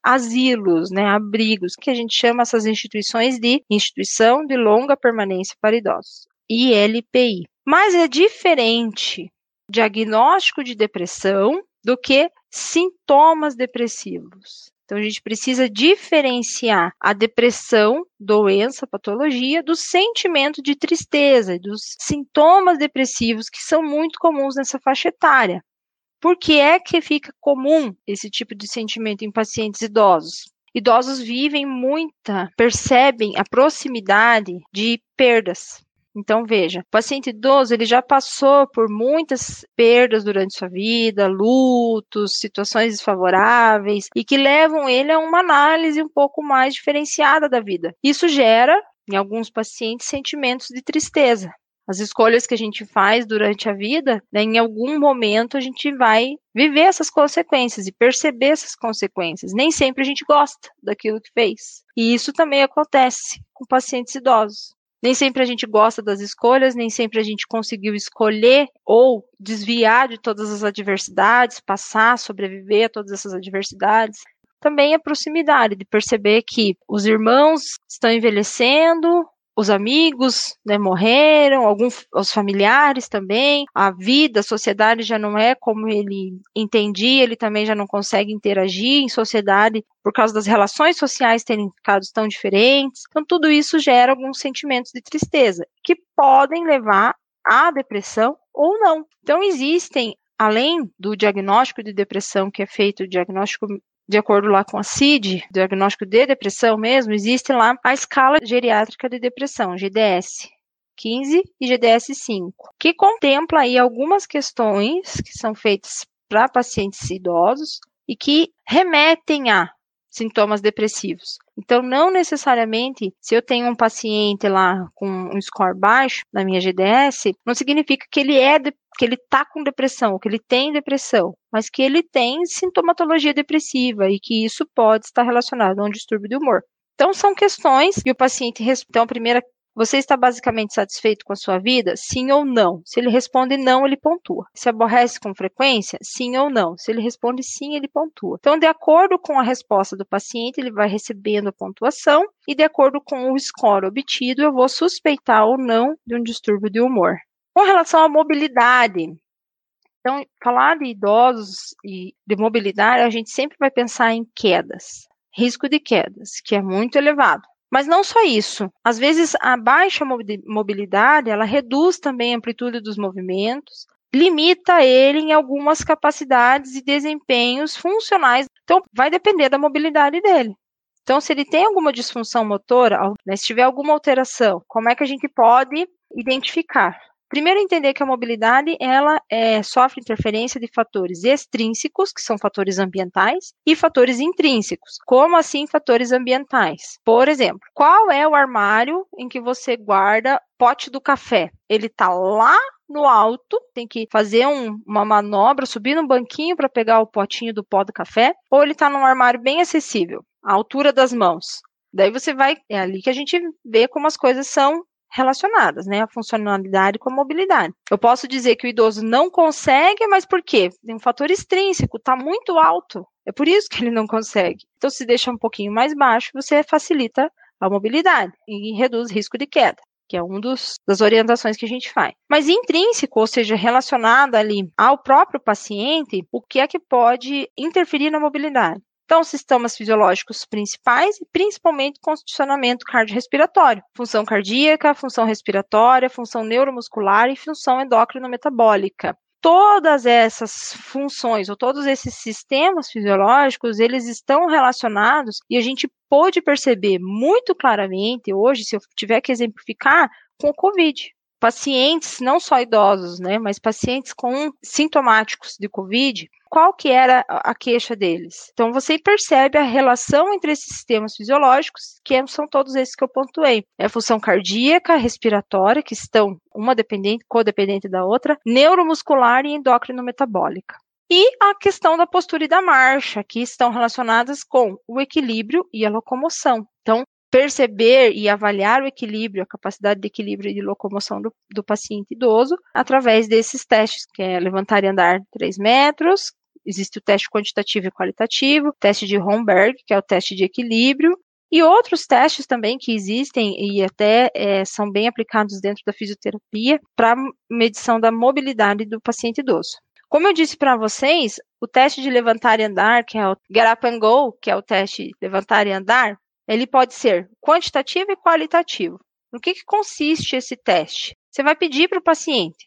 asilos, né, abrigos, que a gente chama essas instituições de instituição de longa permanência para idosos, ILPI. Mas é diferente diagnóstico de depressão do que sintomas depressivos. Então, a gente precisa diferenciar a depressão, doença, patologia, do sentimento de tristeza, dos sintomas depressivos que são muito comuns nessa faixa etária. Por que é que fica comum esse tipo de sentimento em pacientes idosos? Idosos vivem muita, percebem a proximidade de perdas, então, veja, o paciente idoso ele já passou por muitas perdas durante sua vida, lutos, situações desfavoráveis, e que levam ele a uma análise um pouco mais diferenciada da vida. Isso gera, em alguns pacientes, sentimentos de tristeza. As escolhas que a gente faz durante a vida, né, em algum momento a gente vai viver essas consequências e perceber essas consequências. Nem sempre a gente gosta daquilo que fez. E isso também acontece com pacientes idosos. Nem sempre a gente gosta das escolhas, nem sempre a gente conseguiu escolher ou desviar de todas as adversidades, passar, sobreviver a todas essas adversidades. Também a proximidade, de perceber que os irmãos estão envelhecendo, os amigos né, morreram, alguns os familiares também, a vida, a sociedade já não é como ele entendia, ele também já não consegue interagir em sociedade por causa das relações sociais terem ficado tão diferentes. Então, tudo isso gera alguns sentimentos de tristeza que podem levar à depressão ou não. Então, existem além do diagnóstico de depressão que é feito, o diagnóstico de acordo lá com a CID, diagnóstico de depressão mesmo, existe lá a escala geriátrica de depressão, GDS. 15 e GDS 5, que contempla aí algumas questões que são feitas para pacientes idosos e que remetem a sintomas depressivos. Então, não necessariamente, se eu tenho um paciente lá com um score baixo na minha GDS, não significa que ele é de, que ele está com depressão, que ele tem depressão, mas que ele tem sintomatologia depressiva e que isso pode estar relacionado a um distúrbio de humor. Então, são questões que o paciente. Então, a primeira você está basicamente satisfeito com a sua vida? Sim ou não? Se ele responde não, ele pontua. Se aborrece com frequência? Sim ou não? Se ele responde sim, ele pontua. Então, de acordo com a resposta do paciente, ele vai recebendo a pontuação e de acordo com o score obtido, eu vou suspeitar ou não de um distúrbio de humor. Com relação à mobilidade, então, falar de idosos e de mobilidade, a gente sempre vai pensar em quedas, risco de quedas, que é muito elevado. Mas não só isso. Às vezes a baixa mobilidade, ela reduz também a amplitude dos movimentos, limita ele em algumas capacidades e desempenhos funcionais. Então, vai depender da mobilidade dele. Então, se ele tem alguma disfunção motora, né, se tiver alguma alteração, como é que a gente pode identificar? Primeiro, entender que a mobilidade ela é, sofre interferência de fatores extrínsecos, que são fatores ambientais, e fatores intrínsecos. Como assim fatores ambientais? Por exemplo, qual é o armário em que você guarda pote do café? Ele está lá no alto, tem que fazer um, uma manobra, subir num banquinho para pegar o potinho do pó do café, ou ele está num armário bem acessível, à altura das mãos. Daí você vai, é ali que a gente vê como as coisas são relacionadas, né? A funcionalidade com a mobilidade. Eu posso dizer que o idoso não consegue, mas por quê? Tem um fator extrínseco, está muito alto. É por isso que ele não consegue. Então, se deixa um pouquinho mais baixo, você facilita a mobilidade e reduz o risco de queda, que é uma das orientações que a gente faz. Mas intrínseco, ou seja, relacionado ali ao próprio paciente, o que é que pode interferir na mobilidade? Então, sistemas fisiológicos principais e principalmente condicionamento cardiorrespiratório, função cardíaca, função respiratória, função neuromuscular e função endócrino-metabólica. Todas essas funções ou todos esses sistemas fisiológicos, eles estão relacionados e a gente pôde perceber muito claramente hoje, se eu tiver que exemplificar, com o COVID. Pacientes, não só idosos, né, mas pacientes com sintomáticos de COVID, qual que era a queixa deles. Então você percebe a relação entre esses sistemas fisiológicos, que são todos esses que eu pontuei. É a função cardíaca, respiratória, que estão uma dependente, codependente da outra, neuromuscular e endócrino metabólica. E a questão da postura e da marcha, que estão relacionadas com o equilíbrio e a locomoção. Então, perceber e avaliar o equilíbrio, a capacidade de equilíbrio e de locomoção do, do paciente idoso através desses testes, que é levantar e andar 3 metros, existe o teste quantitativo e qualitativo, teste de Homberg, que é o teste de equilíbrio, e outros testes também que existem e até é, são bem aplicados dentro da fisioterapia para medição da mobilidade do paciente idoso. Como eu disse para vocês, o teste de levantar e andar, que é o Get Up and Go, que é o teste levantar e andar, ele pode ser quantitativo e qualitativo. No que, que consiste esse teste? Você vai pedir para o paciente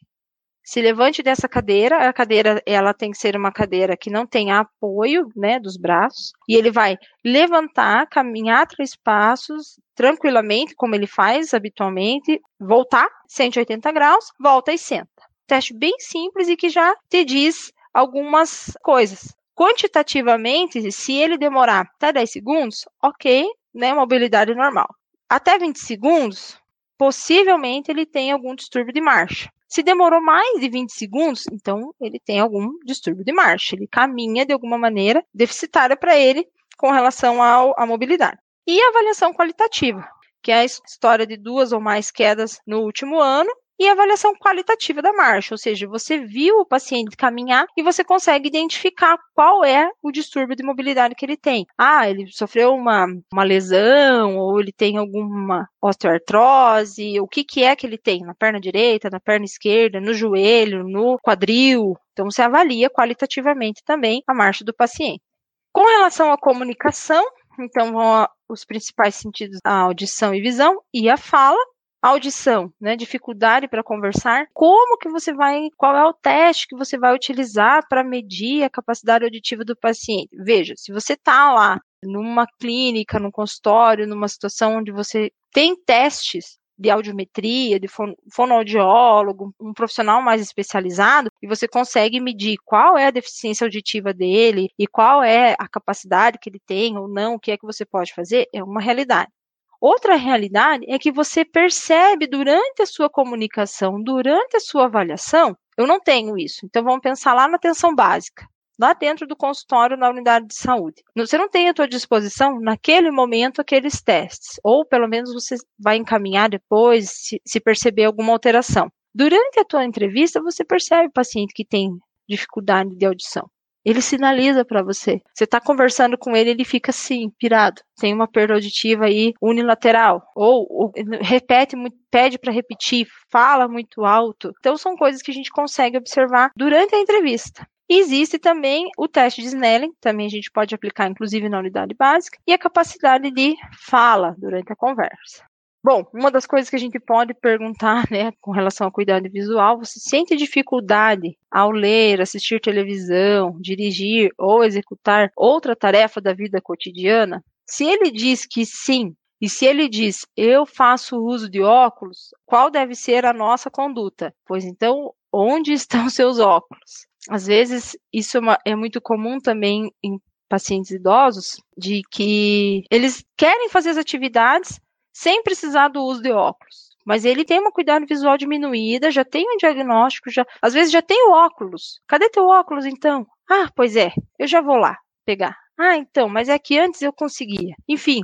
se levante dessa cadeira. A cadeira ela tem que ser uma cadeira que não tenha apoio, né, dos braços. E ele vai levantar, caminhar três passos tranquilamente, como ele faz habitualmente, voltar 180 graus, volta e senta. Teste bem simples e que já te diz algumas coisas. Quantitativamente, se ele demorar até 10 segundos, ok, né, mobilidade normal. Até 20 segundos, possivelmente ele tem algum distúrbio de marcha. Se demorou mais de 20 segundos, então ele tem algum distúrbio de marcha. Ele caminha de alguma maneira deficitária para ele com relação ao, à mobilidade. E a avaliação qualitativa, que é a história de duas ou mais quedas no último ano e avaliação qualitativa da marcha, ou seja, você viu o paciente caminhar e você consegue identificar qual é o distúrbio de mobilidade que ele tem. Ah, ele sofreu uma, uma lesão, ou ele tem alguma osteoartrose, o que, que é que ele tem na perna direita, na perna esquerda, no joelho, no quadril. Então, você avalia qualitativamente também a marcha do paciente. Com relação à comunicação, então vão os principais sentidos, a audição e visão e a fala audição, né, dificuldade para conversar, como que você vai, qual é o teste que você vai utilizar para medir a capacidade auditiva do paciente? Veja, se você está lá numa clínica, num consultório, numa situação onde você tem testes de audiometria, de fonoaudiólogo, um profissional mais especializado, e você consegue medir qual é a deficiência auditiva dele e qual é a capacidade que ele tem ou não, o que é que você pode fazer, é uma realidade. Outra realidade é que você percebe durante a sua comunicação, durante a sua avaliação, eu não tenho isso. Então vamos pensar lá na atenção básica, lá dentro do consultório na unidade de saúde. Você não tem à sua disposição naquele momento aqueles testes, ou pelo menos você vai encaminhar depois se, se perceber alguma alteração. Durante a tua entrevista, você percebe o paciente que tem dificuldade de audição. Ele sinaliza para você. Você está conversando com ele, ele fica assim, pirado. Tem uma perda auditiva aí unilateral. Ou, ou repete, pede para repetir, fala muito alto. Então, são coisas que a gente consegue observar durante a entrevista. Existe também o teste de Snelling, também a gente pode aplicar inclusive na unidade básica, e a capacidade de fala durante a conversa. Bom, uma das coisas que a gente pode perguntar, né, com relação ao cuidado visual, você sente dificuldade ao ler, assistir televisão, dirigir ou executar outra tarefa da vida cotidiana? Se ele diz que sim, e se ele diz eu faço uso de óculos, qual deve ser a nossa conduta? Pois então, onde <laughs> estão seus óculos? Às vezes, isso é, uma, é muito comum também em pacientes idosos, de que eles querem fazer as atividades, sem precisar do uso de óculos. Mas ele tem uma cuidado visual diminuída, já tem um diagnóstico, já, às vezes já tem o óculos. Cadê teu óculos então? Ah, pois é, eu já vou lá pegar. Ah, então, mas é que antes eu conseguia. Enfim,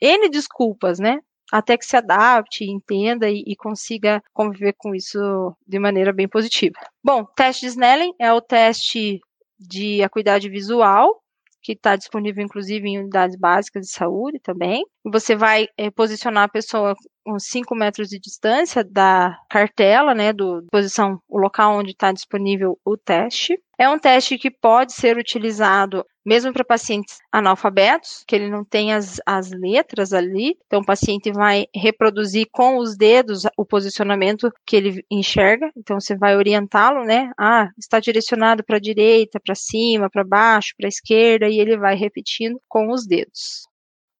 N desculpas, né? Até que se adapte, entenda e, e consiga conviver com isso de maneira bem positiva. Bom, teste de Snellen é o teste de acuidade visual, que está disponível inclusive em unidades básicas de saúde também. Você vai é, posicionar a pessoa uns 5 metros de distância da cartela, né, do posição, o local onde está disponível o teste. É um teste que pode ser utilizado mesmo para pacientes analfabetos, que ele não tem as, as letras ali. Então, o paciente vai reproduzir com os dedos o posicionamento que ele enxerga. Então, você vai orientá-lo, né? Ah, está direcionado para a direita, para cima, para baixo, para a esquerda, e ele vai repetindo com os dedos.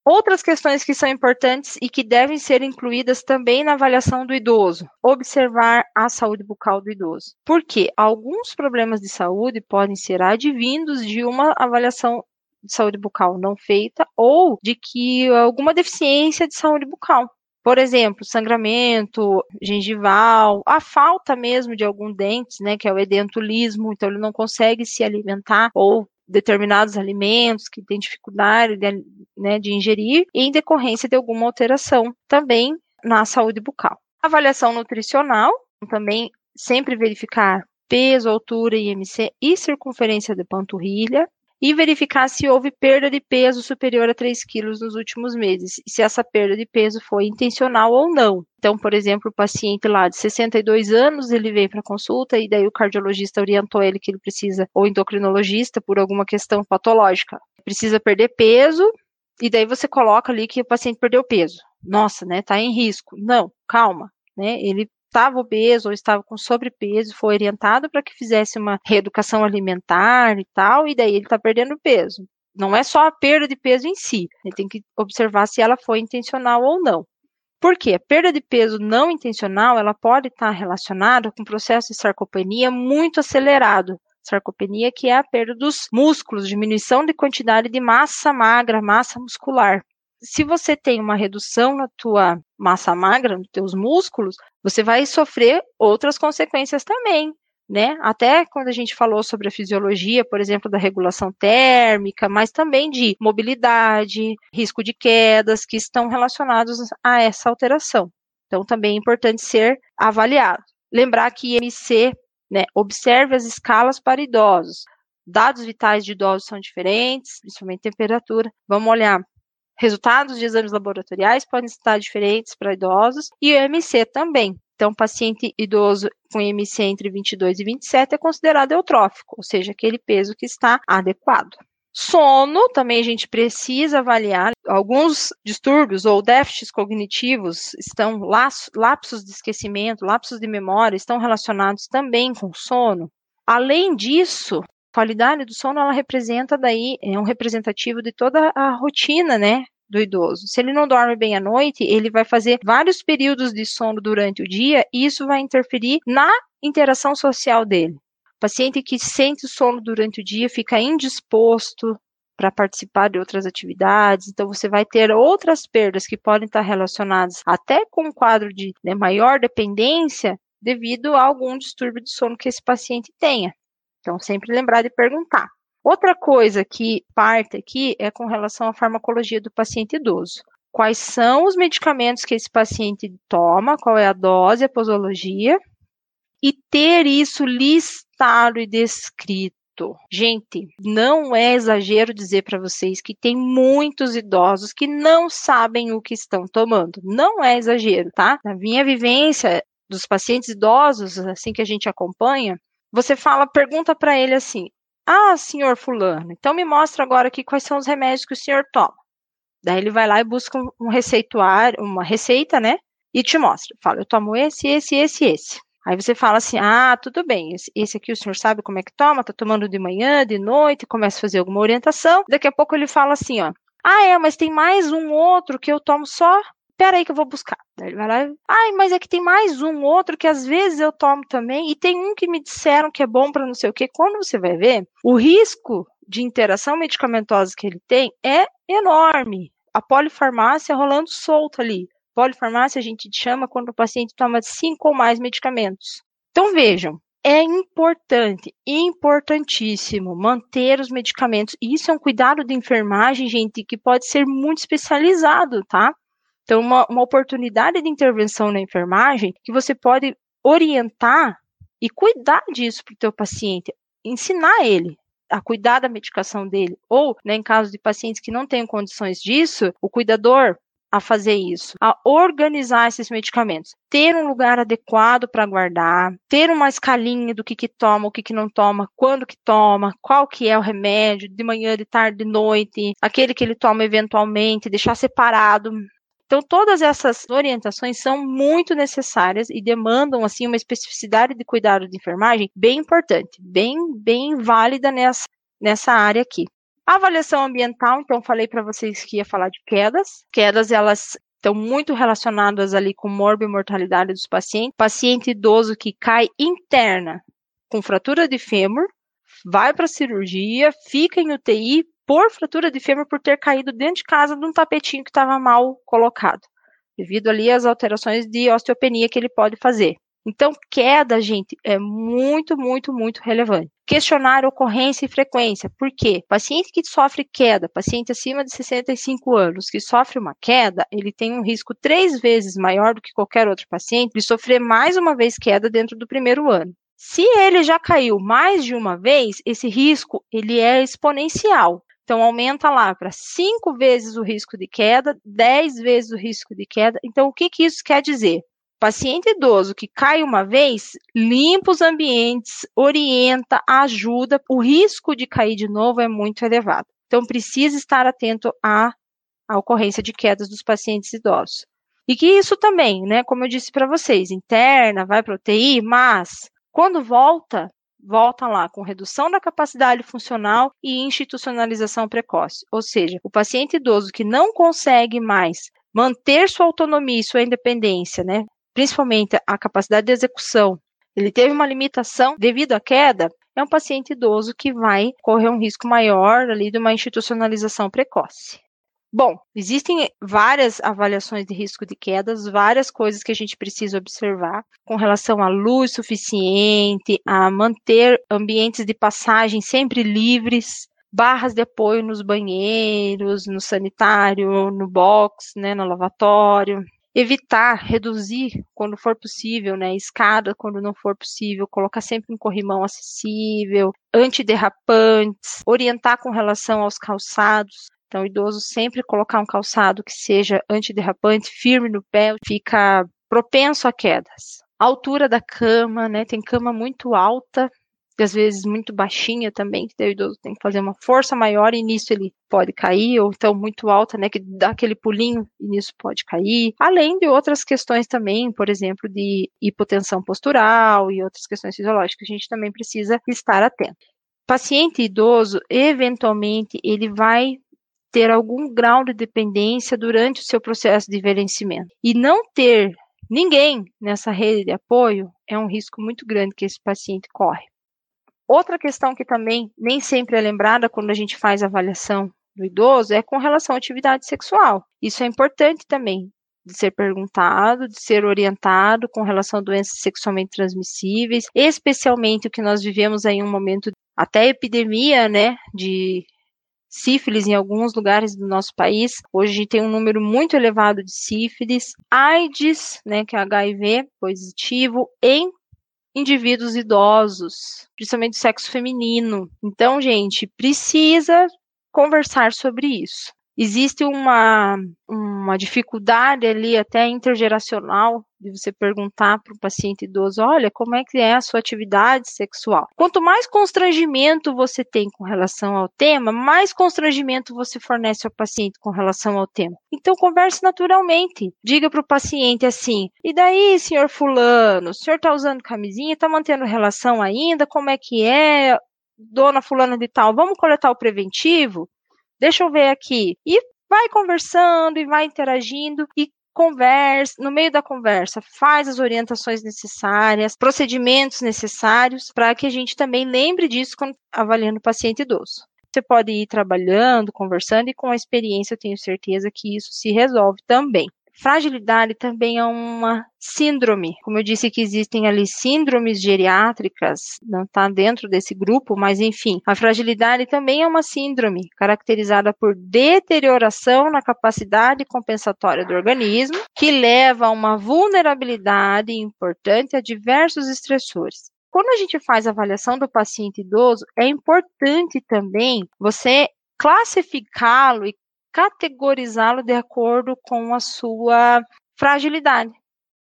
Outras questões que são importantes e que devem ser incluídas também na avaliação do idoso: observar a saúde bucal do idoso. Porque alguns problemas de saúde podem ser advindos de uma avaliação de saúde bucal não feita ou de que alguma deficiência de saúde bucal. Por exemplo, sangramento gengival, a falta mesmo de algum dente, né, que é o edentulismo, então ele não consegue se alimentar ou determinados alimentos que tem dificuldade de, né, de ingerir em decorrência de alguma alteração também na saúde bucal. Avaliação nutricional, também sempre verificar peso, altura, IMC e circunferência de panturrilha, e verificar se houve perda de peso superior a 3 quilos nos últimos meses, e se essa perda de peso foi intencional ou não. Então, por exemplo, o paciente lá de 62 anos, ele veio para consulta e daí o cardiologista orientou ele que ele precisa, ou endocrinologista, por alguma questão patológica, precisa perder peso, e daí você coloca ali que o paciente perdeu peso. Nossa, né, tá em risco. Não, calma, né? Ele estava obeso ou estava com sobrepeso, foi orientado para que fizesse uma reeducação alimentar e tal, e daí ele está perdendo peso. Não é só a perda de peso em si, ele tem que observar se ela foi intencional ou não. Por quê? A perda de peso não intencional, ela pode estar relacionada com um processo de sarcopenia muito acelerado. Sarcopenia que é a perda dos músculos, diminuição de quantidade de massa magra, massa muscular se você tem uma redução na tua massa magra, nos teus músculos, você vai sofrer outras consequências também, né? Até quando a gente falou sobre a fisiologia, por exemplo, da regulação térmica, mas também de mobilidade, risco de quedas que estão relacionados a essa alteração. Então, também é importante ser avaliado. Lembrar que IMC, né, observe as escalas para idosos. Dados vitais de idosos são diferentes, principalmente temperatura. Vamos olhar Resultados de exames laboratoriais podem estar diferentes para idosos e o IMC também. Então, paciente idoso com IMC entre 22 e 27 é considerado eutrófico, ou seja, aquele peso que está adequado. Sono, também a gente precisa avaliar. Alguns distúrbios ou déficits cognitivos estão, lapsos de esquecimento, lapsos de memória, estão relacionados também com sono. Além disso, qualidade do sono ela representa daí é um representativo de toda a rotina, né, do idoso. Se ele não dorme bem à noite, ele vai fazer vários períodos de sono durante o dia e isso vai interferir na interação social dele. O paciente que sente sono durante o dia fica indisposto para participar de outras atividades, então você vai ter outras perdas que podem estar relacionadas até com um quadro de né, maior dependência devido a algum distúrbio de sono que esse paciente tenha. Então, sempre lembrar de perguntar. Outra coisa que parte aqui é com relação à farmacologia do paciente idoso. Quais são os medicamentos que esse paciente toma, qual é a dose, a posologia, e ter isso listado e descrito. Gente, não é exagero dizer para vocês que tem muitos idosos que não sabem o que estão tomando. Não é exagero, tá? Na minha vivência dos pacientes idosos, assim que a gente acompanha, você fala, pergunta para ele assim: ah, senhor fulano, então me mostra agora aqui quais são os remédios que o senhor toma. Daí ele vai lá e busca um receituário, uma receita, né? E te mostra. Fala, eu tomo esse, esse, esse, esse. Aí você fala assim, ah, tudo bem, esse, aqui o senhor sabe como é que toma, tá tomando de manhã, de noite, começa a fazer alguma orientação. Daqui a pouco ele fala assim, ó, ah, é, mas tem mais um outro que eu tomo só espera aí que eu vou buscar. Daí ele vai lá ai, mas é que tem mais um outro que às vezes eu tomo também, e tem um que me disseram que é bom para não sei o que. Quando você vai ver, o risco de interação medicamentosa que ele tem é enorme. A polifarmácia rolando solta ali. Polifarmácia a gente chama quando o paciente toma cinco ou mais medicamentos. Então vejam, é importante, importantíssimo manter os medicamentos. Isso é um cuidado de enfermagem, gente, que pode ser muito especializado, tá? Então, uma, uma oportunidade de intervenção na enfermagem que você pode orientar e cuidar disso para o teu paciente, ensinar ele a cuidar da medicação dele, ou, né, em caso de pacientes que não tenham condições disso, o cuidador a fazer isso, a organizar esses medicamentos, ter um lugar adequado para guardar, ter uma escalinha do que que toma, o que que não toma, quando que toma, qual que é o remédio, de manhã, de tarde, de noite, aquele que ele toma eventualmente, deixar separado, então, todas essas orientações são muito necessárias e demandam assim uma especificidade de cuidado de enfermagem bem importante, bem bem válida nessa nessa área aqui. A avaliação ambiental, então falei para vocês que ia falar de quedas. Quedas elas estão muito relacionadas ali com morbimortalidade dos pacientes. Paciente idoso que cai interna com fratura de fêmur, vai para a cirurgia, fica em UTI por fratura de fêmur por ter caído dentro de casa de um tapetinho que estava mal colocado, devido ali às alterações de osteopenia que ele pode fazer. Então, queda, gente, é muito, muito, muito relevante. Questionar ocorrência e frequência. Por quê? Paciente que sofre queda, paciente acima de 65 anos que sofre uma queda, ele tem um risco três vezes maior do que qualquer outro paciente de sofrer mais uma vez queda dentro do primeiro ano. Se ele já caiu mais de uma vez, esse risco ele é exponencial. Então, aumenta lá para cinco vezes o risco de queda, dez vezes o risco de queda. Então, o que, que isso quer dizer? Paciente idoso que cai uma vez, limpa os ambientes, orienta, ajuda, o risco de cair de novo é muito elevado. Então, precisa estar atento à, à ocorrência de quedas dos pacientes idosos. E que isso também, né, como eu disse para vocês, interna, vai para UTI, mas quando volta, volta lá com redução da capacidade funcional e institucionalização precoce. Ou seja, o paciente idoso que não consegue mais manter sua autonomia e sua independência, né, principalmente a capacidade de execução, ele teve uma limitação devido à queda, é um paciente idoso que vai correr um risco maior ali de uma institucionalização precoce. Bom, existem várias avaliações de risco de quedas, várias coisas que a gente precisa observar com relação à luz suficiente, a manter ambientes de passagem sempre livres, barras de apoio nos banheiros, no sanitário, no box, né, no lavatório, evitar, reduzir quando for possível, né, escada quando não for possível, colocar sempre um corrimão acessível, antiderrapantes, orientar com relação aos calçados. Então, o idoso sempre colocar um calçado que seja antiderrapante, firme no pé, fica propenso a quedas. A altura da cama, né, tem cama muito alta, às vezes muito baixinha também, que o idoso tem que fazer uma força maior e nisso ele pode cair, ou então muito alta, né, que dá aquele pulinho e nisso pode cair. Além de outras questões também, por exemplo, de hipotensão postural e outras questões fisiológicas, a gente também precisa estar atento. Paciente idoso, eventualmente, ele vai ter algum grau de dependência durante o seu processo de envelhecimento. E não ter ninguém nessa rede de apoio é um risco muito grande que esse paciente corre. Outra questão que também nem sempre é lembrada quando a gente faz a avaliação do idoso é com relação à atividade sexual. Isso é importante também de ser perguntado, de ser orientado com relação a doenças sexualmente transmissíveis, especialmente o que nós vivemos aí um momento até epidemia, né, de sífilis em alguns lugares do nosso país. Hoje tem um número muito elevado de sífilis, AIDS, né, que é HIV positivo, em indivíduos idosos, principalmente do sexo feminino. Então, gente, precisa conversar sobre isso. Existe uma, uma dificuldade ali até intergeracional de você perguntar para o paciente idoso, olha, como é que é a sua atividade sexual? Quanto mais constrangimento você tem com relação ao tema, mais constrangimento você fornece ao paciente com relação ao tema. Então converse naturalmente. Diga para o paciente assim: "E daí, senhor fulano, o senhor está usando camisinha, está mantendo relação ainda? Como é que é? Dona fulana de tal, vamos coletar o preventivo?" Deixa eu ver aqui. E vai conversando e vai interagindo e conversa, no meio da conversa, faz as orientações necessárias, procedimentos necessários, para que a gente também lembre disso quando avaliando o paciente idoso. Você pode ir trabalhando, conversando, e com a experiência eu tenho certeza que isso se resolve também. Fragilidade também é uma síndrome. Como eu disse que existem ali síndromes geriátricas, não está dentro desse grupo, mas enfim, a fragilidade também é uma síndrome caracterizada por deterioração na capacidade compensatória do organismo, que leva a uma vulnerabilidade importante a diversos estressores. Quando a gente faz a avaliação do paciente idoso, é importante também você classificá-lo e categorizá-lo de acordo com a sua fragilidade.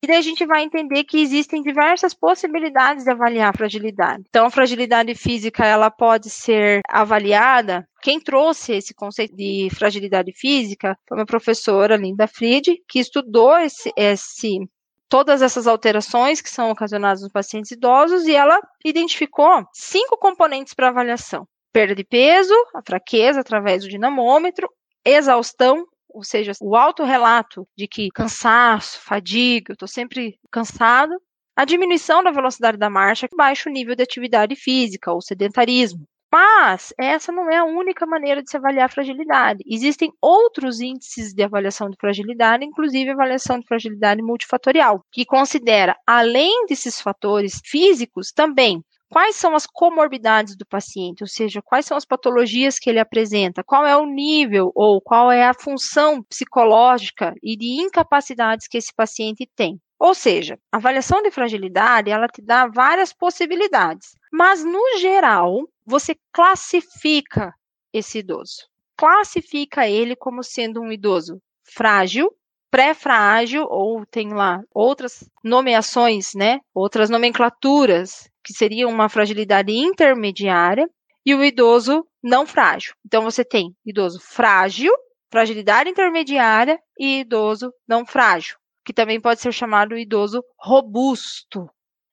E daí a gente vai entender que existem diversas possibilidades de avaliar a fragilidade. Então, a fragilidade física, ela pode ser avaliada. Quem trouxe esse conceito de fragilidade física foi uma professora, Linda Fried, que estudou esse, esse todas essas alterações que são ocasionadas nos pacientes idosos e ela identificou cinco componentes para avaliação. perda de peso, a fraqueza através do dinamômetro, exaustão, ou seja, o autorrelato de que cansaço, fadiga, eu estou sempre cansado, a diminuição da velocidade da marcha, baixo nível de atividade física ou sedentarismo. Mas essa não é a única maneira de se avaliar fragilidade. Existem outros índices de avaliação de fragilidade, inclusive a avaliação de fragilidade multifatorial, que considera, além desses fatores físicos, também quais são as comorbidades do paciente, ou seja, quais são as patologias que ele apresenta, qual é o nível ou qual é a função psicológica e de incapacidades que esse paciente tem. Ou seja, a avaliação de fragilidade, ela te dá várias possibilidades, mas no geral, você classifica esse idoso. Classifica ele como sendo um idoso frágil, pré-frágil, ou tem lá outras nomeações, né? Outras nomenclaturas, que seriam uma fragilidade intermediária, e o idoso não frágil. Então, você tem idoso frágil, fragilidade intermediária e idoso não frágil, que também pode ser chamado idoso robusto.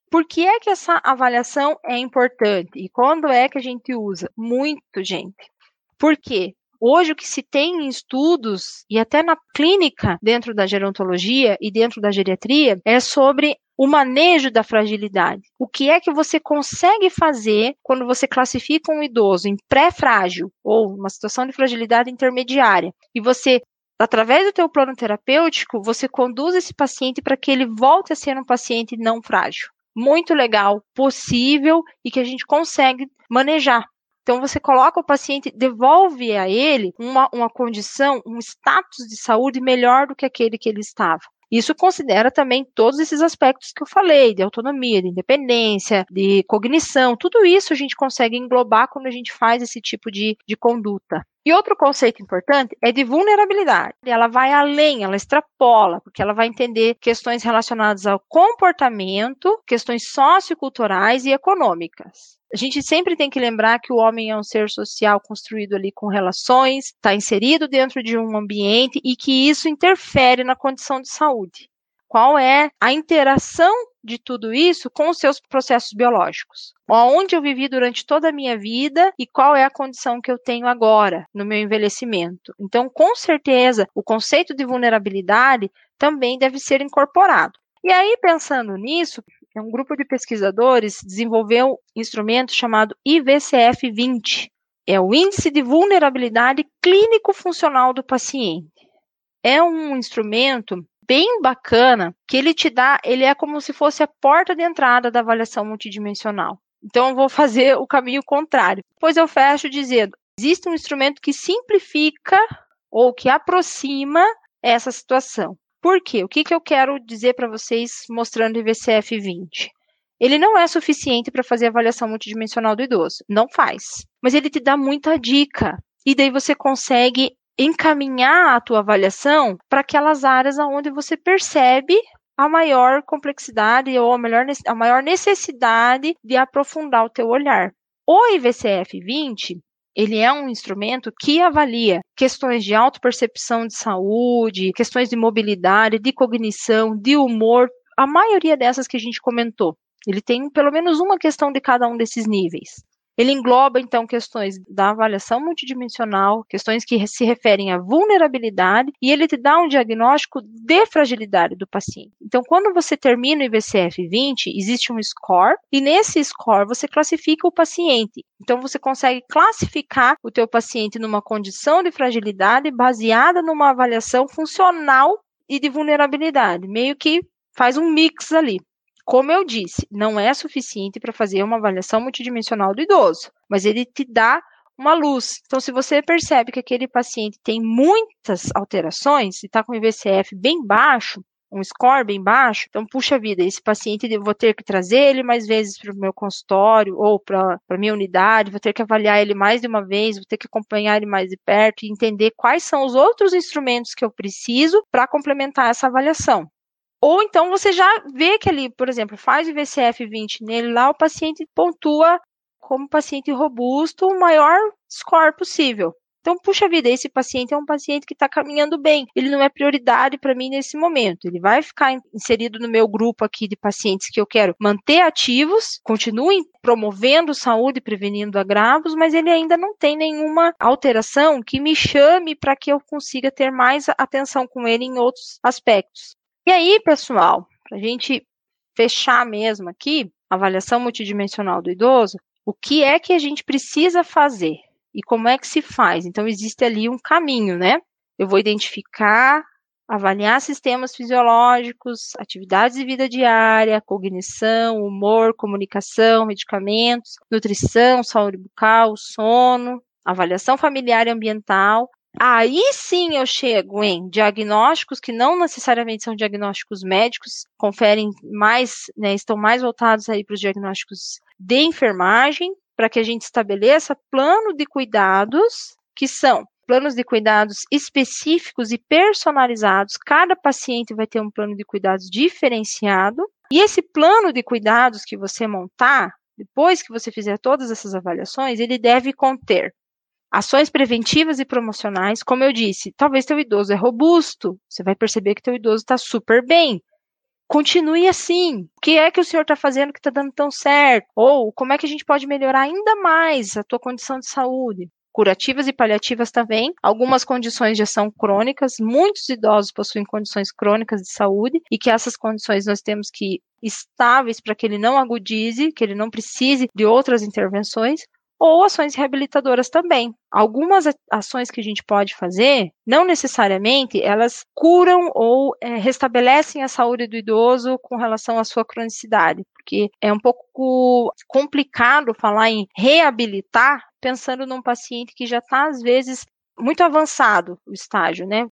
Por que é que essa avaliação é importante? E quando é que a gente usa? Muito, gente. Porque hoje o que se tem em estudos e até na clínica dentro da gerontologia e dentro da geriatria é sobre o manejo da fragilidade. O que é que você consegue fazer quando você classifica um idoso em pré-frágil ou uma situação de fragilidade intermediária e você através do teu plano terapêutico, você conduz esse paciente para que ele volte a ser um paciente não frágil muito legal, possível e que a gente consegue manejar. Então, você coloca o paciente, devolve a ele uma, uma condição, um status de saúde melhor do que aquele que ele estava. Isso considera também todos esses aspectos que eu falei, de autonomia, de independência, de cognição, tudo isso a gente consegue englobar quando a gente faz esse tipo de, de conduta. E outro conceito importante é de vulnerabilidade. Ela vai além, ela extrapola, porque ela vai entender questões relacionadas ao comportamento, questões socioculturais e econômicas. A gente sempre tem que lembrar que o homem é um ser social construído ali com relações, está inserido dentro de um ambiente e que isso interfere na condição de saúde. Qual é a interação de tudo isso com os seus processos biológicos? Onde eu vivi durante toda a minha vida e qual é a condição que eu tenho agora no meu envelhecimento? Então, com certeza, o conceito de vulnerabilidade também deve ser incorporado. E aí, pensando nisso, um grupo de pesquisadores desenvolveu um instrumento chamado IVCF-20. É o Índice de Vulnerabilidade Clínico-Funcional do Paciente. É um instrumento bem bacana que ele te dá, ele é como se fosse a porta de entrada da avaliação multidimensional. Então eu vou <laughs> fazer o caminho contrário. Depois eu fecho dizendo: existe um instrumento que simplifica ou que aproxima essa situação. Por quê? O que, que eu quero dizer para vocês mostrando o IVCF 20? Ele não é suficiente para fazer a avaliação multidimensional do idoso. Não faz. Mas ele te dá muita dica. E daí você consegue encaminhar a tua avaliação para aquelas áreas onde você percebe a maior complexidade ou a, melhor, a maior necessidade de aprofundar o teu olhar. O IVCF 20, ele é um instrumento que avalia questões de autopercepção de saúde, questões de mobilidade, de cognição, de humor, a maioria dessas que a gente comentou. Ele tem pelo menos uma questão de cada um desses níveis. Ele engloba, então, questões da avaliação multidimensional, questões que se referem à vulnerabilidade, e ele te dá um diagnóstico de fragilidade do paciente. Então, quando você termina o IVCF 20, existe um score, e nesse score você classifica o paciente. Então, você consegue classificar o teu paciente numa condição de fragilidade baseada numa avaliação funcional e de vulnerabilidade, meio que faz um mix ali. Como eu disse, não é suficiente para fazer uma avaliação multidimensional do idoso, mas ele te dá uma luz. Então, se você percebe que aquele paciente tem muitas alterações e está com o IVCF bem baixo, um score bem baixo, então, puxa vida, esse paciente eu vou ter que trazer ele mais vezes para o meu consultório ou para a minha unidade, vou ter que avaliar ele mais de uma vez, vou ter que acompanhar ele mais de perto e entender quais são os outros instrumentos que eu preciso para complementar essa avaliação. Ou então você já vê que ali, por exemplo, faz o VCF 20 nele lá, o paciente pontua como paciente robusto o maior score possível. Então, puxa vida, esse paciente é um paciente que está caminhando bem. Ele não é prioridade para mim nesse momento. Ele vai ficar inserido no meu grupo aqui de pacientes que eu quero manter ativos, continuem promovendo saúde, prevenindo agravos, mas ele ainda não tem nenhuma alteração que me chame para que eu consiga ter mais atenção com ele em outros aspectos. E aí, pessoal, para a gente fechar mesmo aqui, avaliação multidimensional do idoso, o que é que a gente precisa fazer e como é que se faz? Então, existe ali um caminho, né? Eu vou identificar, avaliar sistemas fisiológicos, atividades de vida diária, cognição, humor, comunicação, medicamentos, nutrição, saúde bucal, sono, avaliação familiar e ambiental, Aí sim eu chego em diagnósticos que não necessariamente são diagnósticos médicos, conferem mais, né, estão mais voltados aí para os diagnósticos de enfermagem, para que a gente estabeleça plano de cuidados que são planos de cuidados específicos e personalizados. Cada paciente vai ter um plano de cuidados diferenciado. E esse plano de cuidados que você montar, depois que você fizer todas essas avaliações, ele deve conter Ações preventivas e promocionais, como eu disse, talvez teu idoso é robusto, você vai perceber que teu idoso está super bem. Continue assim. O que é que o senhor está fazendo que está dando tão certo? Ou como é que a gente pode melhorar ainda mais a tua condição de saúde? Curativas e paliativas também. Algumas condições já são crônicas. Muitos idosos possuem condições crônicas de saúde e que essas condições nós temos que estáveis para que ele não agudize, que ele não precise de outras intervenções ou ações reabilitadoras também. Algumas ações que a gente pode fazer, não necessariamente elas curam ou é, restabelecem a saúde do idoso com relação à sua cronicidade, porque é um pouco complicado falar em reabilitar pensando num paciente que já está, às vezes, muito avançado o estágio, né?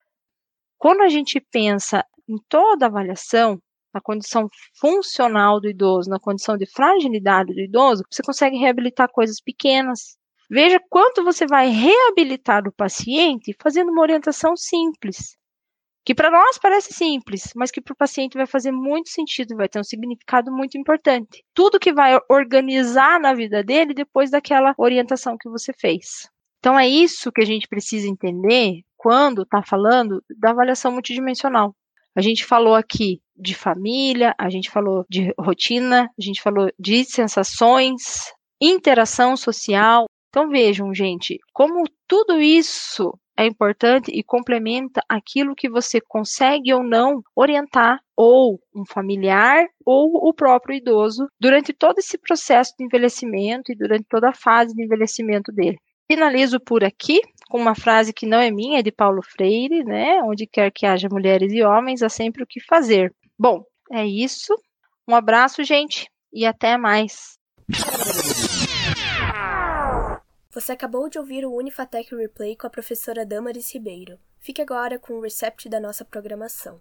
Quando a gente pensa em toda avaliação, na condição funcional do idoso, na condição de fragilidade do idoso, você consegue reabilitar coisas pequenas. Veja quanto você vai reabilitar o paciente fazendo uma orientação simples. Que para nós parece simples, mas que para o paciente vai fazer muito sentido, vai ter um significado muito importante. Tudo que vai organizar na vida dele depois daquela orientação que você fez. Então é isso que a gente precisa entender quando está falando da avaliação multidimensional. A gente falou aqui de família, a gente falou de rotina, a gente falou de sensações, interação social. Então vejam, gente, como tudo isso é importante e complementa aquilo que você consegue ou não orientar ou um familiar ou o próprio idoso durante todo esse processo de envelhecimento e durante toda a fase de envelhecimento dele. Finalizo por aqui com uma frase que não é minha, é de Paulo Freire, né? Onde quer que haja mulheres e homens, há sempre o que fazer. Bom, é isso. Um abraço, gente, e até mais. Você acabou de ouvir o Unifatec Replay com a professora Damaris Ribeiro. Fique agora com o recept da nossa programação.